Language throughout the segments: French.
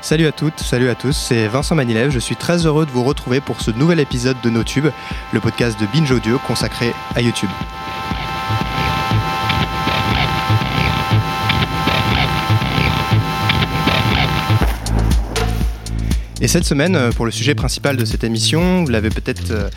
Salut à toutes, salut à tous, c'est Vincent Manilev. Je suis très heureux de vous retrouver pour ce nouvel épisode de NoTube, le podcast de Binge Audio consacré à YouTube. Et cette semaine, euh, pour le sujet principal de cette émission, vous l'avez peut-être euh,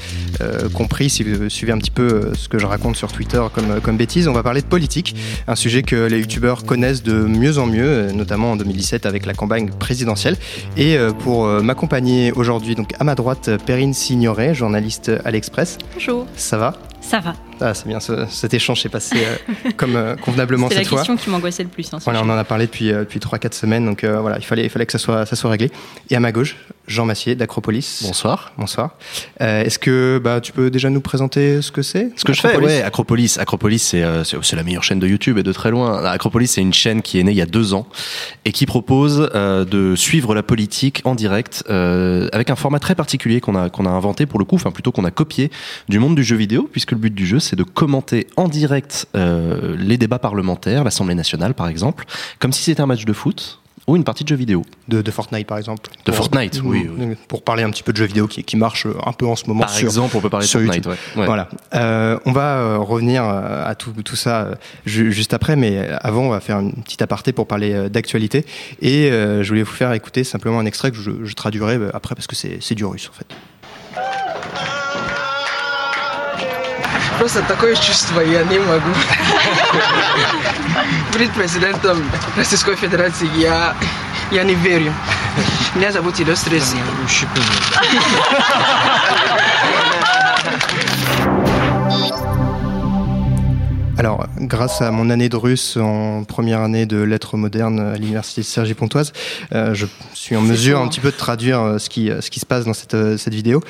euh, compris si vous suivez un petit peu ce que je raconte sur Twitter comme, comme bêtise, on va parler de politique, un sujet que les youtubeurs connaissent de mieux en mieux, notamment en 2017 avec la campagne présidentielle. Et pour m'accompagner aujourd'hui, donc à ma droite, Perrine Signoret, journaliste à l'Express. Bonjour. Ça va? Ça va. Ah, c'est bien, cet échange s'est passé comme convenablement cette fois. C'est la question qui m'angoissait le plus. Hein, voilà, on en a parlé depuis, depuis 3-4 semaines, donc voilà, il fallait, il fallait que ça soit, ça soit réglé. Et à ma gauche, Jean Massier d'Acropolis. Bonsoir. Bonsoir. Euh, est-ce que bah, tu peux déjà nous présenter ce que c'est Ce que je fais, ouais, Acropolis. Acropolis, euh, c'est la meilleure chaîne de YouTube et de très loin. Acropolis, c'est une chaîne qui est née il y a deux ans et qui propose euh, de suivre la politique en direct avec un format très particulier qu'on a, qu'on a inventé pour le coup, enfin plutôt qu'on a copié du monde du jeu vidéo, puisque le but du jeu, c'est de commenter en direct les débats parlementaires, l'Assemblée nationale par exemple, comme si c'était un match de foot ou une partie de jeux vidéo. De, Fortnite, par exemple. De Fortnite, oui, Pour parler un petit peu de jeux vidéo qui, qui marche un peu en ce moment. Par exemple, on peut parler de Fortnite. Ouais. Voilà. Euh, on va euh, revenir euh, à tout, tout ça juste après, mais avant, on va faire une petite aparté pour parler d'actualité. Et je voulais vous faire écouter simplement un extrait que je, je traduirai après parce que c'est du russe, en fait. Просто такое чувство я не могу быть президентом Российской Федерации. Я, я не верю. Меня зовут Илё Стресс. Alors, grâce à mon année de russe en première année de lettres modernes à l'université de Sergi Pontoise, euh, je suis en mesure un petit peu de traduire euh, ce qui, ce qui se passe dans cette, euh, cette vidéo.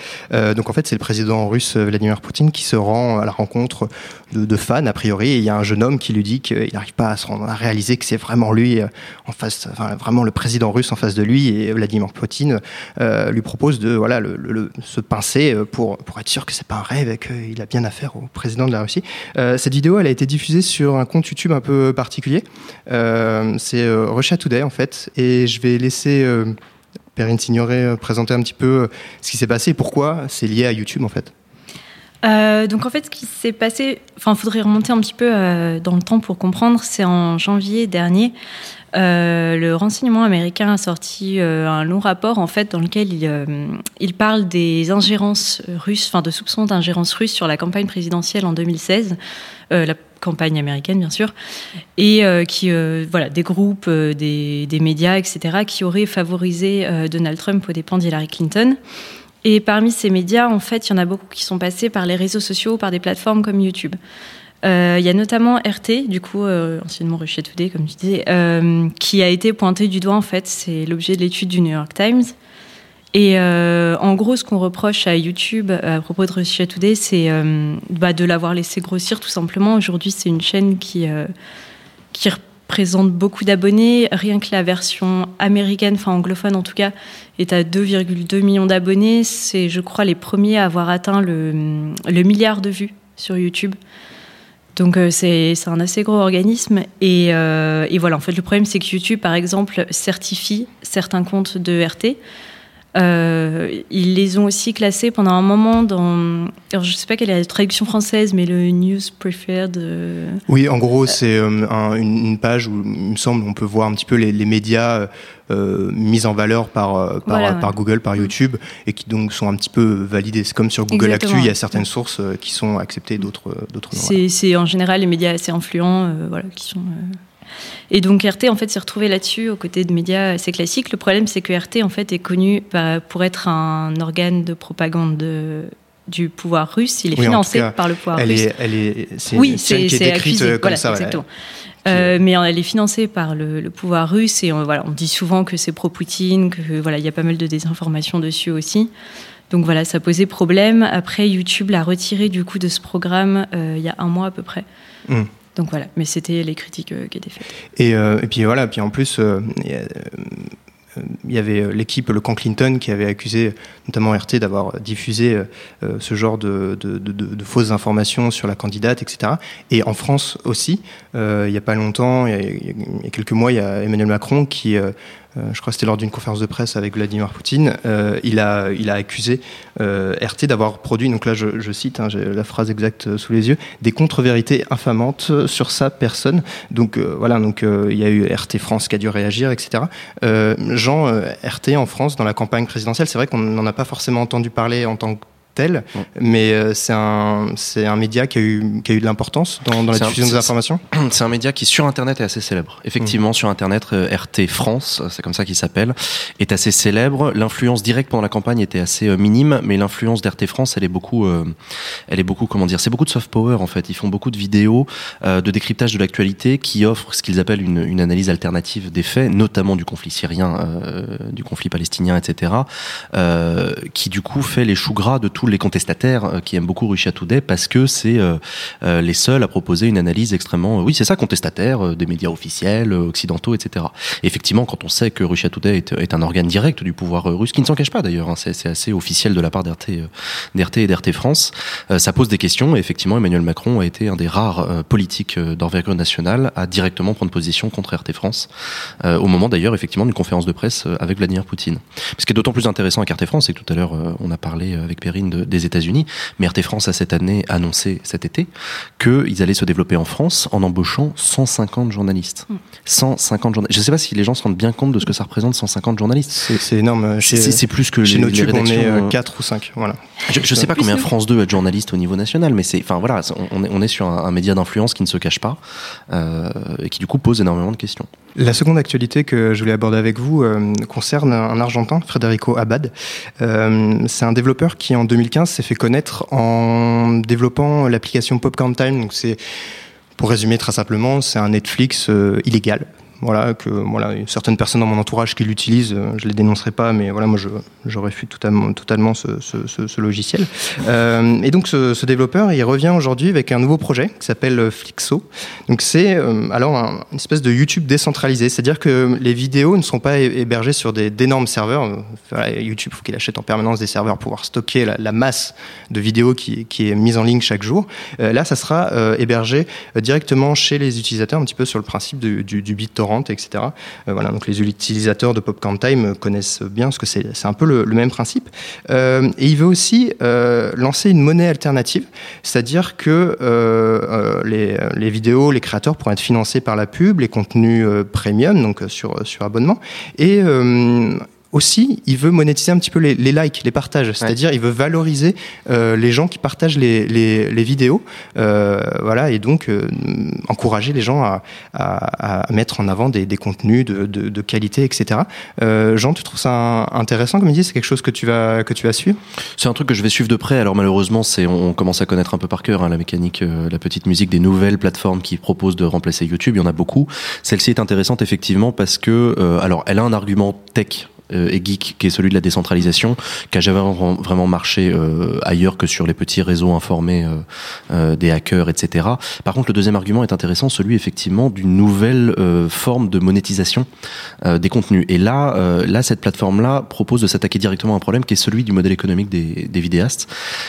donc en fait, c'est le président russe Vladimir Poutine qui se rend à la rencontre de, fans, a priori, et il y a un jeune homme qui lui dit qu'il n'arrive pas à, se rendre, à réaliser que c'est vraiment lui en face, enfin, vraiment le président russe en face de lui, et Vladimir Poutine lui propose de voilà, le, se pincer pour, pour être sûr que c'est pas un rêve et qu'il a bien affaire au président de la Russie. cette vidéo, elle a été diffusé sur un compte YouTube un peu particulier. Euh, c'est euh, Russia Today en fait, et je vais laisser euh, Perrine Signoret présenter un petit peu ce qui s'est passé et pourquoi c'est lié à YouTube en fait. donc en fait, ce qui s'est passé, enfin, faudrait remonter un petit peu dans le temps pour comprendre. C'est en janvier dernier, le renseignement américain a sorti un long rapport en fait dans lequel il, il parle des ingérences russes, enfin de soupçons d'ingérence russe sur la campagne présidentielle en 2016. la campagne américaine bien sûr, et euh, qui euh, voilà des groupes, euh, des, des, médias, etc. qui auraient favorisé Donald Trump aux dépens d'Hillary Clinton. Et parmi ces médias, en fait, il y en a beaucoup qui sont passés par les réseaux sociaux, par des plateformes comme YouTube. Il y a notamment RT, du coup, anciennement Russia Today, comme tu disais, qui a été pointé du doigt, en fait. C'est l'objet de l'étude du New York Times. Et euh, en gros, ce qu'on reproche à YouTube à propos de Russia Today, c'est euh, bah, de l'avoir laissé grossir tout simplement. Aujourd'hui, c'est une chaîne qui, euh, qui représente beaucoup d'abonnés. Rien que la version américaine, enfin anglophone en tout cas, est à 2,2 millions d'abonnés. C'est, je crois, les premiers à avoir atteint le, milliard de vues sur YouTube. Donc c'est un assez gros organisme. Et, voilà, en fait, le problème, c'est que YouTube, par exemple, certifie certains comptes de RT. Euh, ils les ont aussi classés pendant un moment dans. Alors, je ne sais pas quelle est la traduction française, mais le News Preferred. Euh, oui, en gros, c'est euh, une, page où, il me semble, on peut voir un petit peu les, médias mis en valeur par, par, Google, par YouTube, et qui donc sont un petit peu validés. C'est comme sur Google Actu, il y a certaines sources qui sont acceptées, d'autres non. C'est en général les médias assez influents voilà, qui sont. Et donc RT en fait s'est retrouvé là-dessus aux côtés de médias assez classiques. Le problème c'est que RT en fait est connu pour être un organe de propagande du pouvoir russe. Il est financé par le pouvoir russe. elle est, oui, c'est décrite comme ça. Exactement. Euh, mais elle est financée par le, pouvoir russe et on, voilà, on dit souvent que c'est pro-Poutine, que voilà, il y a pas mal de désinformation dessus aussi. Donc voilà, ça posait problème. Après, YouTube l'a retiré du coup de ce programme euh, il y a un mois à peu près. Hum. Donc voilà, mais c'était les critiques euh, qui étaient faites. Et, euh, et, puis voilà, puis en plus, euh, il y avait l'équipe, le camp Clinton, qui avait accusé notamment RT d'avoir diffusé ce genre de, de, de, fausses informations sur la candidate, etc. Et en France aussi, il n'y a pas longtemps, il y a, quelques mois, il y a Emmanuel Macron qui je crois que c'était lors d'une conférence de presse avec Vladimir Poutine, il, a, il a accusé RT d'avoir produit, donc là je, cite, hein, j'ai la phrase exacte sous les yeux, des contre-vérités infamantes sur sa personne. Donc voilà, donc il y a eu RT France qui a dû réagir, etc. Jean, RT en France, dans la campagne présidentielle, c'est vrai qu'on n'en a pas forcément entendu parler en tant que tel, mais euh, c'est un, un média qui a eu, qui a eu de l'importance dans, dans la diffusion des informations C'est un média qui, sur Internet, est assez célèbre. Effectivement, mmh. sur Internet, euh, RT France, c'est comme ça qu'il s'appelle, est assez célèbre. L'influence directe pendant la campagne était assez euh, minime, mais l'influence d'RT France, elle est beaucoup, elle est beaucoup, comment dire, c'est beaucoup de soft power en fait. Ils font beaucoup de vidéos de décryptage de l'actualité qui offrent ce qu'ils appellent une, une, analyse alternative des faits, notamment du conflit syrien, du conflit palestinien, etc., qui du coup fait les choux gras de tout les contestataires euh, qui aiment beaucoup Today parce que c'est euh, euh, les seuls à proposer une analyse extrêmement, oui, c'est ça, contestataire des médias officiels, occidentaux, etc. effectivement, quand on sait que Russia Today est, un organe direct du pouvoir russe, qui ne s'en cache pas d'ailleurs, hein, c'est assez officiel de la part d'RT, d'RT et d'RT France, ça pose des questions. Et effectivement, Emmanuel Macron a été un des rares politiques d'envergure nationale à directement prendre position contre RT France, au moment d'ailleurs, effectivement, d'une conférence de presse avec Vladimir Poutine. Ce qui est d'autant plus intéressant avec RT France, c'est que tout à l'heure, on a parlé avec Perrine des États-Unis. Mais RT France a cette année annoncé cet été qu'ils allaient se développer en France en embauchant 150 journalistes. 150 journalistes. Je ne sais pas si les gens se rendent bien compte de ce que ça représente 150 journalistes. C'est énorme. C'est plus que chez les, YouTube, on est 4 euh, ou 5. Voilà. Je ne sais pas combien France 2 a de journalistes au niveau national, mais c'est, enfin voilà, on est, on est sur un, média d'influence qui ne se cache pas euh, et qui du coup pose énormément de questions. La seconde actualité que je voulais aborder avec vous euh, concerne un Argentin, Federico Abad. Euh, c'est un développeur qui en 2015 s'est fait connaître en développant l'application Popcorn Time. Donc c'est pour résumer très simplement, c'est un Netflix euh, illégal voilà, que voilà, certaines personnes dans mon entourage qui l'utilisent, euh, je les dénoncerai pas, mais voilà, moi je, je réfute totalement, ce, ce, logiciel. Euh, et donc ce, développeur, il revient aujourd'hui avec un nouveau projet qui s'appelle Flixo. Donc c'est euh, alors une espèce de YouTube décentralisé, c'est-à-dire que les vidéos ne sont pas hébergées sur d'énormes serveurs. Voilà, YouTube, faut qu'il achète en permanence des serveurs pour pouvoir stocker la, masse de vidéos qui, qui, est mise en ligne chaque jour. Euh, là, ça sera euh, hébergé directement chez les utilisateurs, un petit peu sur le principe du, du BitTorrent etc. Euh, voilà, donc les utilisateurs de Popcorn Time connaissent bien, parce que c'est un peu le, même principe. Euh, et il veut aussi euh, lancer une monnaie alternative, c'est-à-dire que les, vidéos, les créateurs pourront être financés par la pub, les contenus premium, donc sur, sur abonnement, aussi, il veut monétiser un petit peu les, likes, les partages. C'est-à-dire, il veut valoriser euh, les gens qui partagent les, les, vidéos. Euh, voilà, et donc euh, encourager les gens à, à, à, mettre en avant des, des contenus de, de, de, qualité, etc. Euh, Jean, tu trouves ça intéressant comme dit C'est quelque chose que tu vas que tu vas suivre? C'est un truc que je vais suivre de près. Alors malheureusement, c'est on commence à connaître un peu par cœur hein, la mécanique, euh, la petite musique des nouvelles plateformes qui proposent de remplacer YouTube. Il y en a beaucoup. Celle-ci est intéressante effectivement parce que alors elle a un argument tech euh, et geek, qui est celui de la décentralisation, qui a jamais vraiment marché euh, ailleurs que sur les petits réseaux informés euh, des hackers, etc. Par contre, le deuxième argument est intéressant, celui effectivement d'une nouvelle forme de monétisation des contenus. Et là, là, cette plateforme-là propose de s'attaquer directement à un problème qui est celui du modèle économique des, des vidéastes,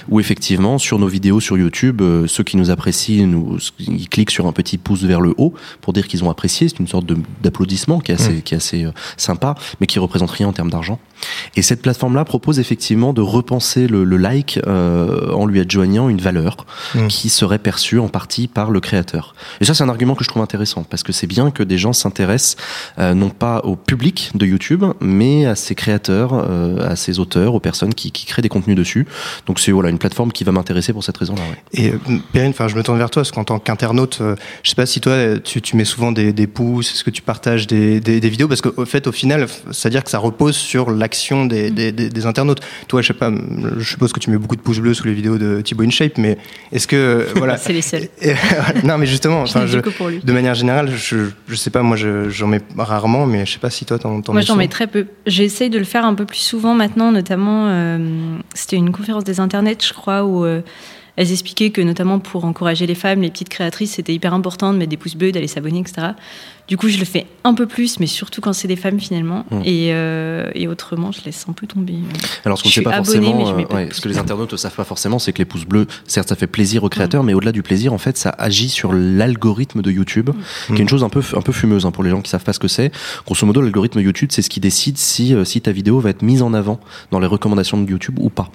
où effectivement, sur nos vidéos sur YouTube, ceux qui nous apprécient, nous, ils cliquent sur un petit pouce vers le haut pour dire qu'ils ont apprécié. C'est une sorte d'applaudissement qui est assez, mmh. qui est assez sympa, mais qui représente rien en termes d'argent. Et cette plateforme-là propose effectivement de repenser le, like euh, en lui adjoignant une valeur mmh. qui serait perçue en partie par le créateur. Et ça, c'est un argument que je trouve intéressant parce que c'est bien que des gens s'intéressent euh, non pas au public de YouTube, mais à ses créateurs, euh, à ses auteurs, aux personnes qui, qui, créent des contenus dessus. Donc c'est voilà une plateforme qui va m'intéresser pour cette raison-là. Ouais. Et Perrine, enfin, je me tourne vers toi parce qu'en tant qu'internaute, je sais pas si toi tu, tu mets souvent des, des pouces, est-ce que tu partages des, des, des vidéos? Parce qu'au fait, au final, c'est-à-dire que ça repose sur l'action des, des, des, internautes. Toi, je sais pas, je suppose que tu mets beaucoup de pouces bleus sous les vidéos de Thibaut InShape, mais est-ce que voilà C'est les seuls. non, mais justement, enfin, je, de manière générale, je, je sais pas, moi, j'en mets rarement, mais je sais pas si toi, t'en, Moi, j'en mets très peu. J'essaye de le faire un peu plus souvent maintenant, notamment, euh, c'était une conférence des internets, je crois, où euh, elles expliquaient que notamment pour encourager les femmes, les petites créatrices, c'était hyper important de mettre des pouces bleus, d'aller s'abonner, etc. Du coup, je le fais un peu plus, mais surtout quand c'est des femmes finalement. Mm. Et, euh, et autrement, je laisse un peu tomber. Alors, ce qu'on Je sait pas abonnée, forcément, mais euh, pas ouais, ce que les internautes ne savent pas forcément, c'est que les pouces bleus, certes, ça fait plaisir aux Mm. créateurs, mais au-delà du plaisir, en fait, ça agit sur l'algorithme de YouTube, qui est une chose un peu, un peu fumeuse hein, pour les gens qui savent pas ce que c'est. Grosso modo, l'algorithme YouTube, c'est ce qui décide si, euh, si ta vidéo va être mise en avant dans les recommandations de YouTube ou pas.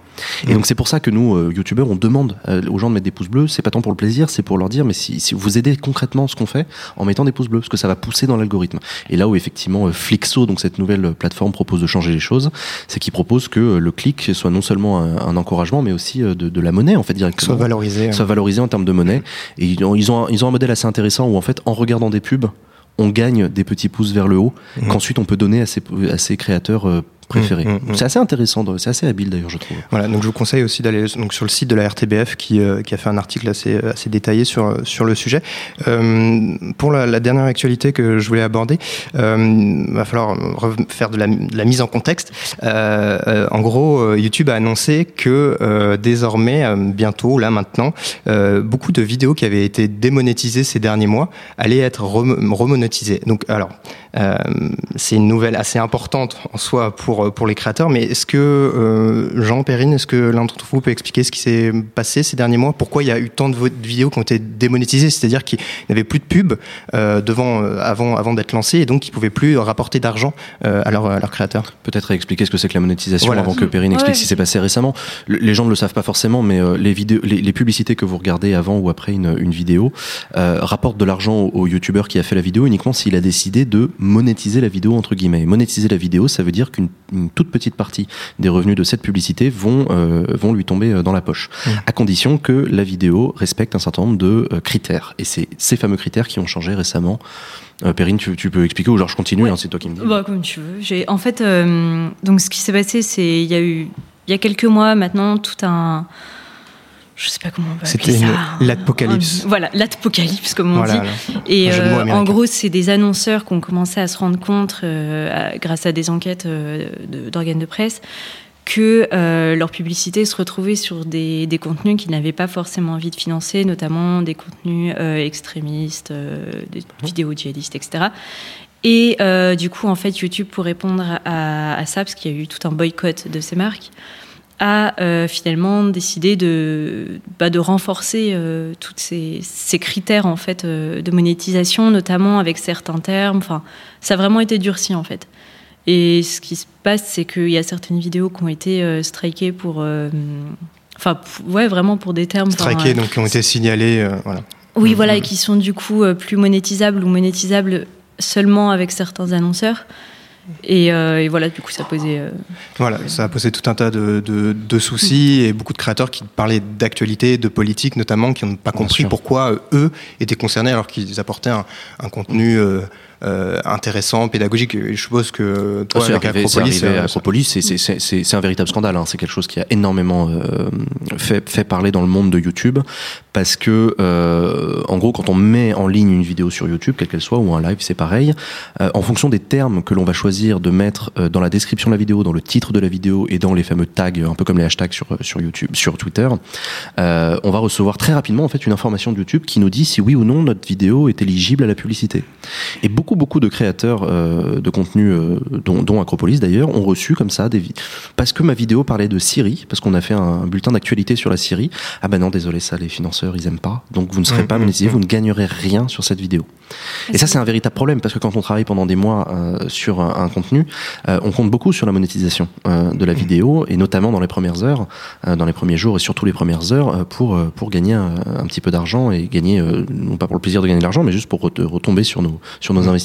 Et donc, c'est pour ça que nous, euh, YouTubeurs, on demande euh, aux gens de mettre des pouces bleus. C'est pas tant pour le plaisir, c'est pour leur dire, mais si, si vous aidez concrètement ce qu'on fait en mettant des pouces bleus, parce que ça va pousser dans l'algorithme. Et là où effectivement euh, Flixo, donc cette nouvelle plateforme propose de changer les choses, c'est qu'il propose que euh, le clic soit non seulement un, un encouragement, mais aussi euh, de, de la monnaie en fait directement. Soit valorisé. Soit valorisé en termes de monnaie. Et ils ont, ils ont, un, ils ont un modèle assez intéressant où en fait, en regardant des pubs, on gagne des petits pouces vers le haut, Mhm. qu'ensuite on peut donner à ses, à ses créateurs euh, préférés. Mhm, mhm. C'est assez intéressant, c'est assez habile d'ailleurs, je trouve. Voilà, donc je vous conseille aussi d'aller donc sur le site de la RTBF qui, euh, qui a fait un article assez, assez détaillé sur, sur le sujet. Euh, pour la, la dernière actualité que je voulais aborder, euh, va falloir re- faire de la, de la mise en contexte. Euh, euh, en gros, euh, YouTube a annoncé que euh, désormais, euh, bientôt, là maintenant, euh, beaucoup de vidéos qui avaient été démonétisées ces derniers mois allaient être rem- remonétisées. Donc, alors, euh, c'est une nouvelle assez importante en soi pour, pour les créateurs, mais est-ce que, euh, Jean Perrine, est-ce que l'un d'entre vous peut expliquer ce qui s'est passé ces derniers mois? Pourquoi il y a eu tant de vidéos qui ont été démonétisées? C'est-à-dire qu'il n'y avait plus de pub euh, devant, euh, avant, avant d'être lancées et donc ils ne pouvaient plus rapporter d'argent euh, à leurs créateurs. Peut-être expliquer ce que c'est que la monétisation Voilà. avant que Perrine explique Ouais. ce qui s'est passé récemment. Le- les gens ne le savent pas forcément, mais euh, les, vidéos, les, les publicités que vous regardez avant ou après une, une vidéo euh, rapportent de l'argent au, au youtubeur qui a fait la vidéo uniquement s'il a décidé de monétiser la vidéo entre guillemets. Et monétiser la vidéo, ça veut dire qu'une une toute petite partie des revenus de cette publicité vont euh, vont lui tomber euh, dans la poche, Mmh. à condition que la vidéo respecte un certain nombre de euh, critères. Et c'est ces fameux critères qui ont changé récemment. Euh, Perrine, tu, tu peux expliquer ou genre je continue, Ouais. hein, c'est toi qui me dis. Bah, comme tu veux. J'ai, en fait, euh, donc ce qui s'est passé, c'est il y a eu il y a quelques mois maintenant tout un je sais pas comment on C'était appeler ça. une- l'apocalypse. Un- Voilà, l'apocalypse comme on Voilà, dit. Et euh, en gros, c'est des annonceurs qui ont commencé à se rendre compte, euh, à- grâce à des enquêtes euh, d'organes de presse, que euh, leur publicité se retrouvait sur des, des contenus qu'ils n'avaient pas forcément envie de financer, notamment des contenus euh, extrémistes, euh, des vidéos djihadistes, etc. Et euh, du coup, en fait, YouTube, pour répondre à, à ça, parce qu'il y a eu tout un boycott de ces marques, a euh, finalement décidé de, bah, de renforcer euh, tous ces, ces critères en fait euh, de monétisation, notamment avec certains termes. Enfin, ça a vraiment été durci en fait. Et ce qui se passe, c'est qu'il y a certaines vidéos qui ont été strikées pour, enfin, ouais, vraiment pour des termes. euh, donc qui ont été signalés. euh, voilà. oui, Mhm. voilà, et qui sont du coup plus monétisables ou monétisables seulement avec certains annonceurs. Et, euh, et voilà, du coup, ça posait. euh, Voilà, ça a posé tout un tas de, de- de soucis et beaucoup de créateurs qui parlaient d'actualité, de politique notamment, qui n'ont pas Bien compris sûr. pourquoi euh, eux étaient concernés alors qu'ils apportaient un, un contenu euh, intéressant, pédagogique. Je suppose que toi, Ah, c'est avec arrivé, c'est Acropolis, à euh, Acropolis, c'est- c'est- c'est c'est- c'est un véritable scandale. hein. C'est quelque chose qui a énormément euh, fait, fait parler dans le monde de YouTube parce que, euh, en gros, quand on met en ligne une vidéo sur YouTube, quelle qu'elle soit, ou un live, c'est pareil. euh, en fonction des termes que l'on va choisir de mettre euh, dans la description de la vidéo, dans le titre de la vidéo et dans les fameux tags, un peu comme les hashtags sur sur YouTube, sur Twitter, euh, on va recevoir très rapidement en fait une information de YouTube qui nous dit si oui ou non notre vidéo est éligible à la publicité. Et beaucoup, beaucoup de créateurs euh, de contenu, euh, dont, dont Acropolis d'ailleurs, ont reçu comme ça des parce que ma vidéo parlait de Syrie, parce qu'on a fait un, bulletin d'actualité sur la Syrie. Ah ben non, désolé, ça les financeurs ils aiment pas, donc vous ne serez pas monétisé, vous ne gagnerez rien sur cette vidéo. Et ça c'est un véritable problème parce que quand on travaille pendant des mois euh, sur un, un contenu, euh, on compte beaucoup sur la monétisation euh, de la vidéo et notamment dans les premières heures, euh, dans les premiers jours et surtout les premières heures euh, pour euh, pour gagner un, un petit peu d'argent et gagner euh, non pas pour le plaisir de gagner de l'argent mais juste pour ret- retomber sur nos sur nos investissements.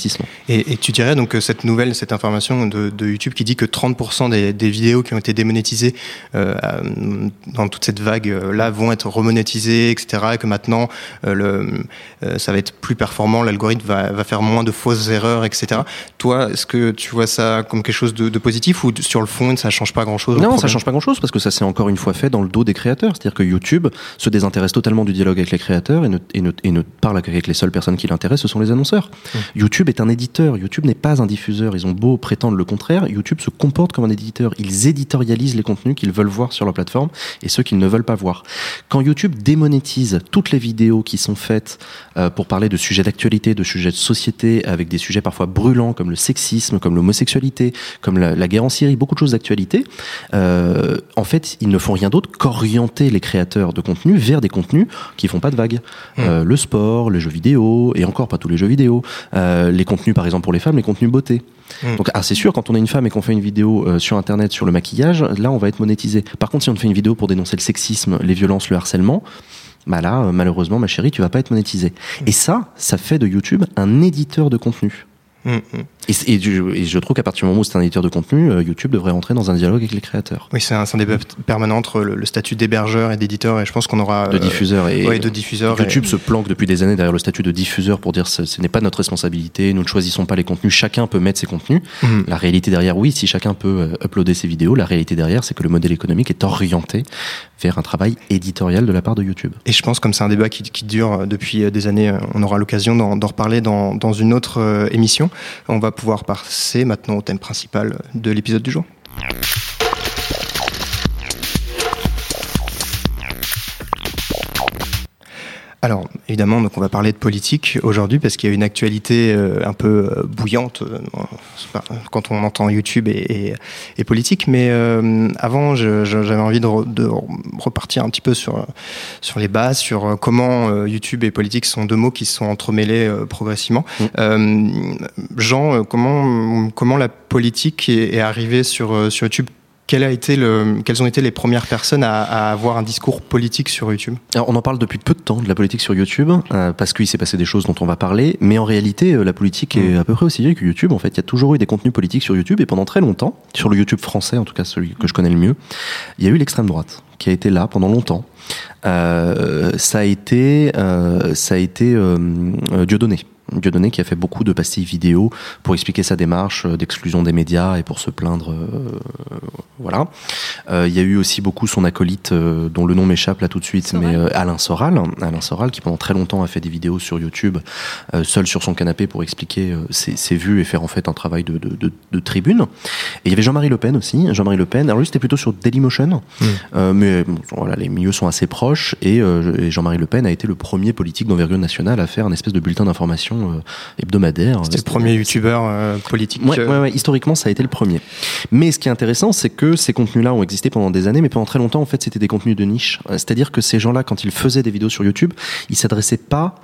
Et, et tu dirais donc que cette nouvelle, cette information de, de YouTube qui dit que 30% des, des vidéos qui ont été démonétisées euh, euh, dans toute cette vague-là vont être remonétisées, etc. Et que maintenant, euh, le, euh, ça va être plus performant, l'algorithme va, va faire moins de fausses erreurs, etc. Toi, est-ce que tu vois ça comme quelque chose de, de positif ou sur le fond, ça change pas grand-chose Non, ça problème? change pas grand-chose parce que ça s'est encore une fois fait dans le dos des créateurs. C'est-à-dire que YouTube se désintéresse totalement du dialogue avec les créateurs et ne, et ne, et ne parle qu'avec les seules personnes qui l'intéressent, ce sont les annonceurs. YouTube YouTube est un éditeur, YouTube n'est pas un diffuseur. Ils ont beau prétendre le contraire, YouTube se comporte comme un éditeur. Ils éditorialisent les contenus qu'ils veulent voir sur leur plateforme et ceux qu'ils ne veulent pas voir. Quand YouTube démonétise toutes les vidéos qui sont faites euh, pour parler de sujets d'actualité, de sujets de société, avec des sujets parfois brûlants comme le sexisme, comme l'homosexualité, comme la, la, guerre en Syrie, beaucoup de choses d'actualité, euh, en fait, ils ne font rien d'autre qu'orienter les créateurs de contenu vers des contenus qui font pas de vagues. Mmh. Euh, le sport, les jeux vidéo, et encore pas tous les jeux vidéo, euh, les contenus par exemple pour les femmes, les contenus beauté. Mmh. Donc, ah, c'est sûr, quand on est une femme et qu'on fait une vidéo euh, sur Internet sur le maquillage, là, on va être monétisé. Par contre, si on fait une vidéo pour dénoncer le sexisme, les violences, le harcèlement, bah là, euh, malheureusement, ma chérie, tu vas pas être monétisé. Mmh. Et ça, ça fait de YouTube un éditeur de contenu. Mmh, et, et, je, et, je, trouve qu'à partir du moment où c'est un éditeur de contenu, euh, YouTube devrait rentrer dans un dialogue avec les créateurs. Oui, c'est un, un, débat permanent entre le, le statut d'hébergeur et d'éditeur, et je pense qu'on aura de diffuseur et, ouais, de diffuseur. YouTube et... se planque depuis des années derrière le statut de diffuseur pour dire ce, ce n'est pas notre responsabilité, nous ne choisissons pas les contenus, chacun peut mettre ses contenus. Mmh. La réalité derrière, oui, si chacun peut euh, uploader ses vidéos, la réalité derrière, c'est que le modèle économique est orienté vers un travail éditorial de la part de YouTube. Et je pense comme c'est un débat qui, qui, dure depuis des années, on aura l'occasion d'en reparler dans, dans, une autre euh, émission. On va pouvoir passer maintenant au thème principal de l'épisode du jour. Alors, évidemment, donc on va parler de politique aujourd'hui parce qu'il y a une actualité euh, un peu euh, bouillante euh, quand on entend YouTube et, et, et politique. Mais euh, avant, j'avais envie de, re, de, repartir un petit peu sur, sur les bases, sur comment YouTube et politique sont deux mots qui se sont entremêlés euh, progressivement. Mmh. Jean, comment, comment la politique est, est arrivée sur, sur YouTube quel a été le, quelles ont été les premières personnes à, à, avoir un discours politique sur YouTube? Alors, On en parle depuis peu de temps de la politique sur YouTube, euh, parce qu'il s'est passé des choses dont on va parler, mais en réalité, euh, la politique est à peu près aussi vieille que YouTube. En fait, il y a toujours eu des contenus politiques sur YouTube, et pendant très longtemps, sur le YouTube français, en tout cas celui que je connais le mieux, il y a eu l'extrême droite qui a été là pendant longtemps. Euh, ça a été, ça a été Dieudonné. Dieudonné qui a fait beaucoup de pastilles vidéo pour expliquer sa démarche d'exclusion des médias et pour se plaindre. Euh, voilà. Euh, il y a eu aussi beaucoup son acolyte, euh, dont le nom m'échappe là tout de suite, Soral. mais euh, Alain Soral. Alain Soral qui pendant très longtemps a fait des vidéos sur YouTube, euh, seul sur son canapé pour expliquer ses, ses, vues et faire en fait un travail de, de, de, de tribune. Et il y avait Jean-Marie Le Pen aussi. Jean-Marie Le Pen, alors lui c'était plutôt sur Dailymotion, mmh. mais bon, voilà, les milieux sont assez proches et, et Jean-Marie Le Pen a été le premier politique d'envergure nationale à faire un espèce de bulletin d'information hebdomadaire. C'était le premier youtubeur euh, politique. Ouais, ouais, ouais, historiquement, ça a été le premier. Mais ce qui est intéressant, c'est que ces contenus-là ont existé pendant des années, mais pendant très longtemps, en fait, c'était des contenus de niche. C'est-à-dire que ces gens-là, quand ils faisaient des vidéos sur YouTube, ils s'adressaient pas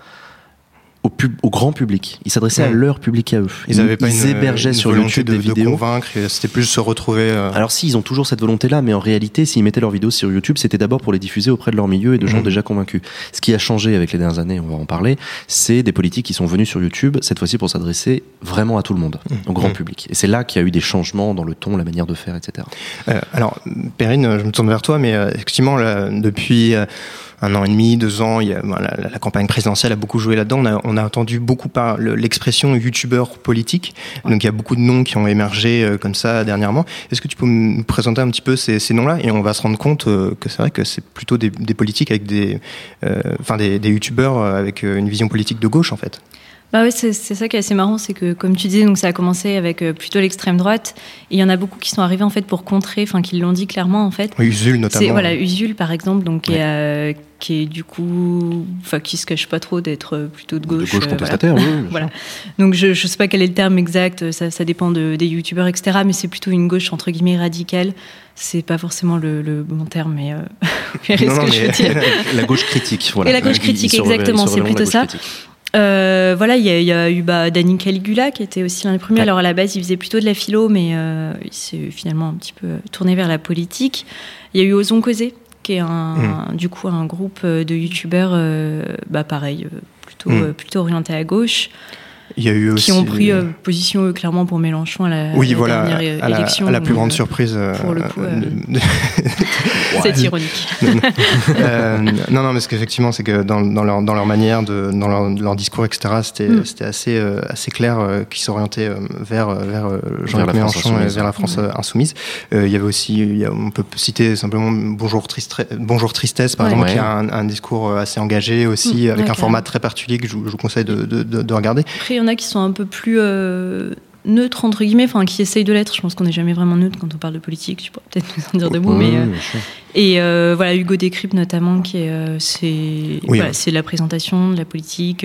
au, pub, au, grand public. Ils s'adressaient à leur public à eux. Ils, ils, pas ils une, hébergeaient une sur YouTube de, des vidéos. De convaincre, c'était plus se retrouver. Euh... Alors si, ils ont toujours cette volonté-là, mais en réalité, s'ils mettaient leurs vidéos sur YouTube, c'était d'abord pour les diffuser auprès de leur milieu et de gens mmh. déjà convaincus. Ce qui a changé avec les dernières années, on va en parler, c'est des politiques qui sont venus sur YouTube, cette fois-ci pour s'adresser vraiment à tout le monde, mmh. au grand mmh. public. Et c'est là qu'il y a eu des changements dans le ton, la manière de faire, etc. Euh, alors, Perrine, je me tourne vers toi, mais euh, effectivement, là, depuis un an et demi, deux ans, il y a, la, la, campagne présidentielle a beaucoup joué là-dedans. On a, on a, entendu beaucoup par l'expression youtubeur politique. Donc il y a beaucoup de noms qui ont émergé euh, comme ça dernièrement. Est-ce que tu peux nous présenter un petit peu ces, ces noms-là? Et on va se rendre compte euh, que c'est vrai que c'est plutôt des, des, politiques avec des, euh, enfin des, des youtubeurs avec une vision politique de gauche en fait. Bah oui, c'est ça qui est assez marrant, c'est que comme tu disais, donc ça a commencé avec euh, plutôt l'extrême droite, et il y en a beaucoup qui sont arrivés en fait pour contrer, enfin qui l'ont dit clairement en fait. Oui, Usul notamment. Voilà, Usul par exemple, donc ouais. qui, est, euh, qui est du coup, enfin qui se cache pas trop d'être plutôt de gauche. De gauche contestataire, euh, voilà. oui. voilà. Donc je je sais pas quel est le terme exact, ça, ça dépend de, des youtubeurs etc. Mais c'est plutôt une gauche entre guillemets radicale. C'est pas forcément le, le, bon terme, mais euh, non, non, mais la gauche critique, voilà. Et la gauche critique, exactement, c'est plutôt ça. Critique. Euh, voilà, il y, y, a eu bah, Danny Caligula qui était aussi l'un des premiers. Ouais. Alors à la base, il faisait plutôt de la philo, mais euh, il s'est finalement un petit peu tourné vers la politique. Il y a eu Ozon Causé, qui est un, mmh. du coup un groupe de youtubeurs, euh, bah, pareil, plutôt, mmh. plutôt orienté à gauche. Il y a eu aussi qui ont pris euh, position clairement pour Mélenchon à la, oui, la voilà, dernière à la, élection. À la plus grande surprise. Euh, pour le coup, euh, c'est ironique. euh, non, non, mais ce qu'effectivement, c'est que dans, dans, leur, dans leur manière, de, dans leur, leur discours, etc., c'était mm. assez, assez clair qu'ils s'orientaient vers, vers Jean-Luc Mélenchon et vers la France mm. insoumise. il y avait aussi, il y a, on peut citer simplement Bonjour, Tristre, Bonjour Tristesse, par ouais. exemple, ouais. qui a un, un, discours assez engagé aussi, avec ouais, un format très particulier que je, je vous conseille de, de, de, de regarder. Après, en a qui sont un peu plus neutres entre guillemets, enfin qui essayent de l'être. Je pense qu'on n'est jamais vraiment neutre quand on parle de politique. Tu pourrais peut-être nous en dire deux mots, mais et voilà Hugo Décrypte notamment qui est c'est voilà, c'est la présentation de la politique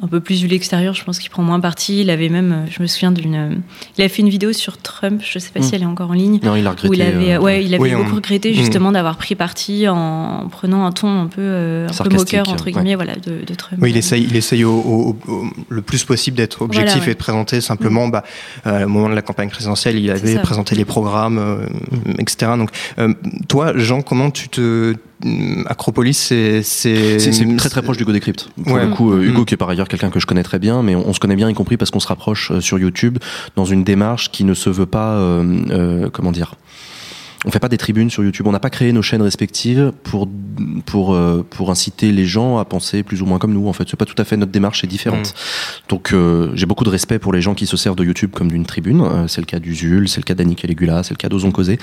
un peu plus vu l'extérieur, je pense qu'il prend moins parti. Il avait même, je me souviens d'une, il a fait une vidéo sur Trump, je sais pas si hmm. elle est encore en ligne. Non, il a regretté. il avait, euh, ouais, il avait beaucoup regretté hmm. justement d'avoir pris parti en prenant un ton un peu, euh, un peu moqueur entre guillemets, voilà, de, de, Trump. Oui, il essaye, il essaye au, le plus possible d'être objectif et de présenter simplement, hmm. bah, euh, au moment de la campagne présidentielle, il avait présenté les programmes, etc. Donc, toi, Jean, comment tu te Acropolis, c'est c'est très très proche du Decrypt. Pour le coup, euh, Hugo, mm. qui est par ailleurs quelqu'un que je connais très bien, mais on, se connaît bien, y compris parce qu'on se rapproche euh, sur YouTube dans une démarche qui ne se veut pas, euh, comment dire, on fait pas des tribunes sur YouTube. On n'a pas créé nos chaînes respectives pour pour euh, pour inciter les gens à penser plus ou moins comme nous. En fait, c'est pas tout à fait notre démarche, c'est différente. Mm. Donc euh, j'ai beaucoup de respect pour les gens qui se servent de YouTube comme d'une tribune. Euh, c'est le cas d'Usul, c'est le cas d'Annie Caligula, c'est le cas d'Ozon Causé.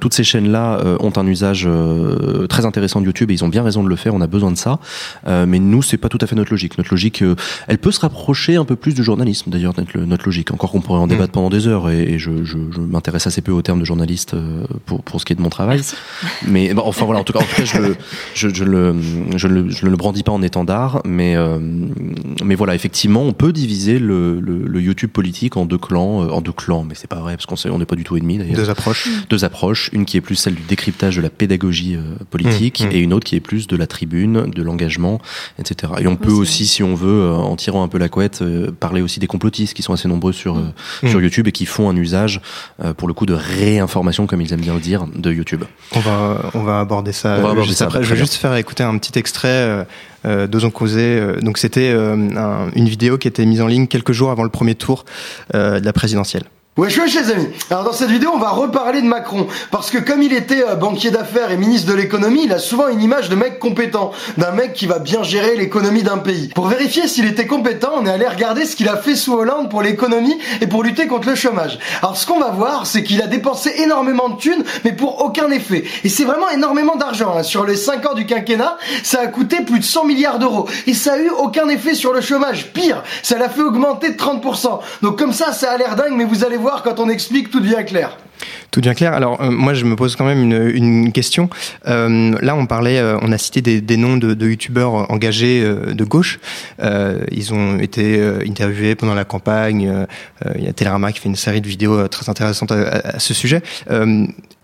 toutes ces chaînes-là ont un usage très intéressant de YouTube et ils ont bien raison de le faire. On a besoin de ça. mais nous, c'est pas tout à fait notre logique. Notre logique, elle peut se rapprocher un peu plus du journalisme. D'ailleurs, notre, notre logique. Encore qu'on pourrait en mm. débattre pendant des heures et, et je, je, je m'intéresse assez peu au terme de journaliste pour, pour ce qui est de mon travail. Mais enfin voilà, en tout cas, en tout cas je, le, je, je, le, je, le, je ne le brandis pas en étendard, mais, euh, mais voilà, effectivement, on peut diviser le, le, le YouTube politique en deux clans, euh, en deux clans, mais c'est pas vrai parce qu'on on n'est pas du tout ennemis d'ailleurs. Deux approches. Deux approches, une qui est plus celle du décryptage de la pédagogie euh, politique mmh, mmh. et une autre qui est plus de la tribune, de l'engagement, etc. Et on peut aussi, si on veut, en tirant un peu la couette, parler aussi des complotistes qui sont assez nombreux sur, mmh. sur YouTube et qui font un usage, pour le coup, de réinformation, comme ils aiment bien dire, de YouTube. On va, on va aborder ça. On va aborder ça après. Je vais juste faire écouter un petit extrait euh, euh d'Ozon Causé. Euh, donc c'était euh, une vidéo qui était mise en ligne quelques jours avant le premier tour de la présidentielle. Wesh wesh les amis Alors dans cette vidéo on va reparler de Macron parce que comme il était euh, banquier d'affaires et ministre de l'économie il a souvent une image de mec compétent d'un mec qui va bien gérer l'économie d'un pays. Pour vérifier s'il était compétent on est allé regarder ce qu'il a fait sous Hollande pour l'économie et pour lutter contre le chômage. Alors ce qu'on va voir c'est qu'il a dépensé énormément de thunes mais pour aucun effet. Et c'est vraiment énormément d'argent. Hein. Sur les 5 ans du quinquennat ça a coûté plus de 100 milliards d'euros et ça a eu aucun effet sur le chômage. Pire, ça l'a fait augmenter de 30%. Donc comme ça ça a l'air dingue mais vous allez voir quand on explique, tout devient clair. Tout devient clair. Alors euh, moi je me pose quand même une, question. Euh, là on parlait, euh, on a cité des, noms de, youtubeurs engagés de gauche. ils ont été interviewés pendant la campagne. Il y a Télérama qui fait une série de vidéos très intéressantes à, ce sujet.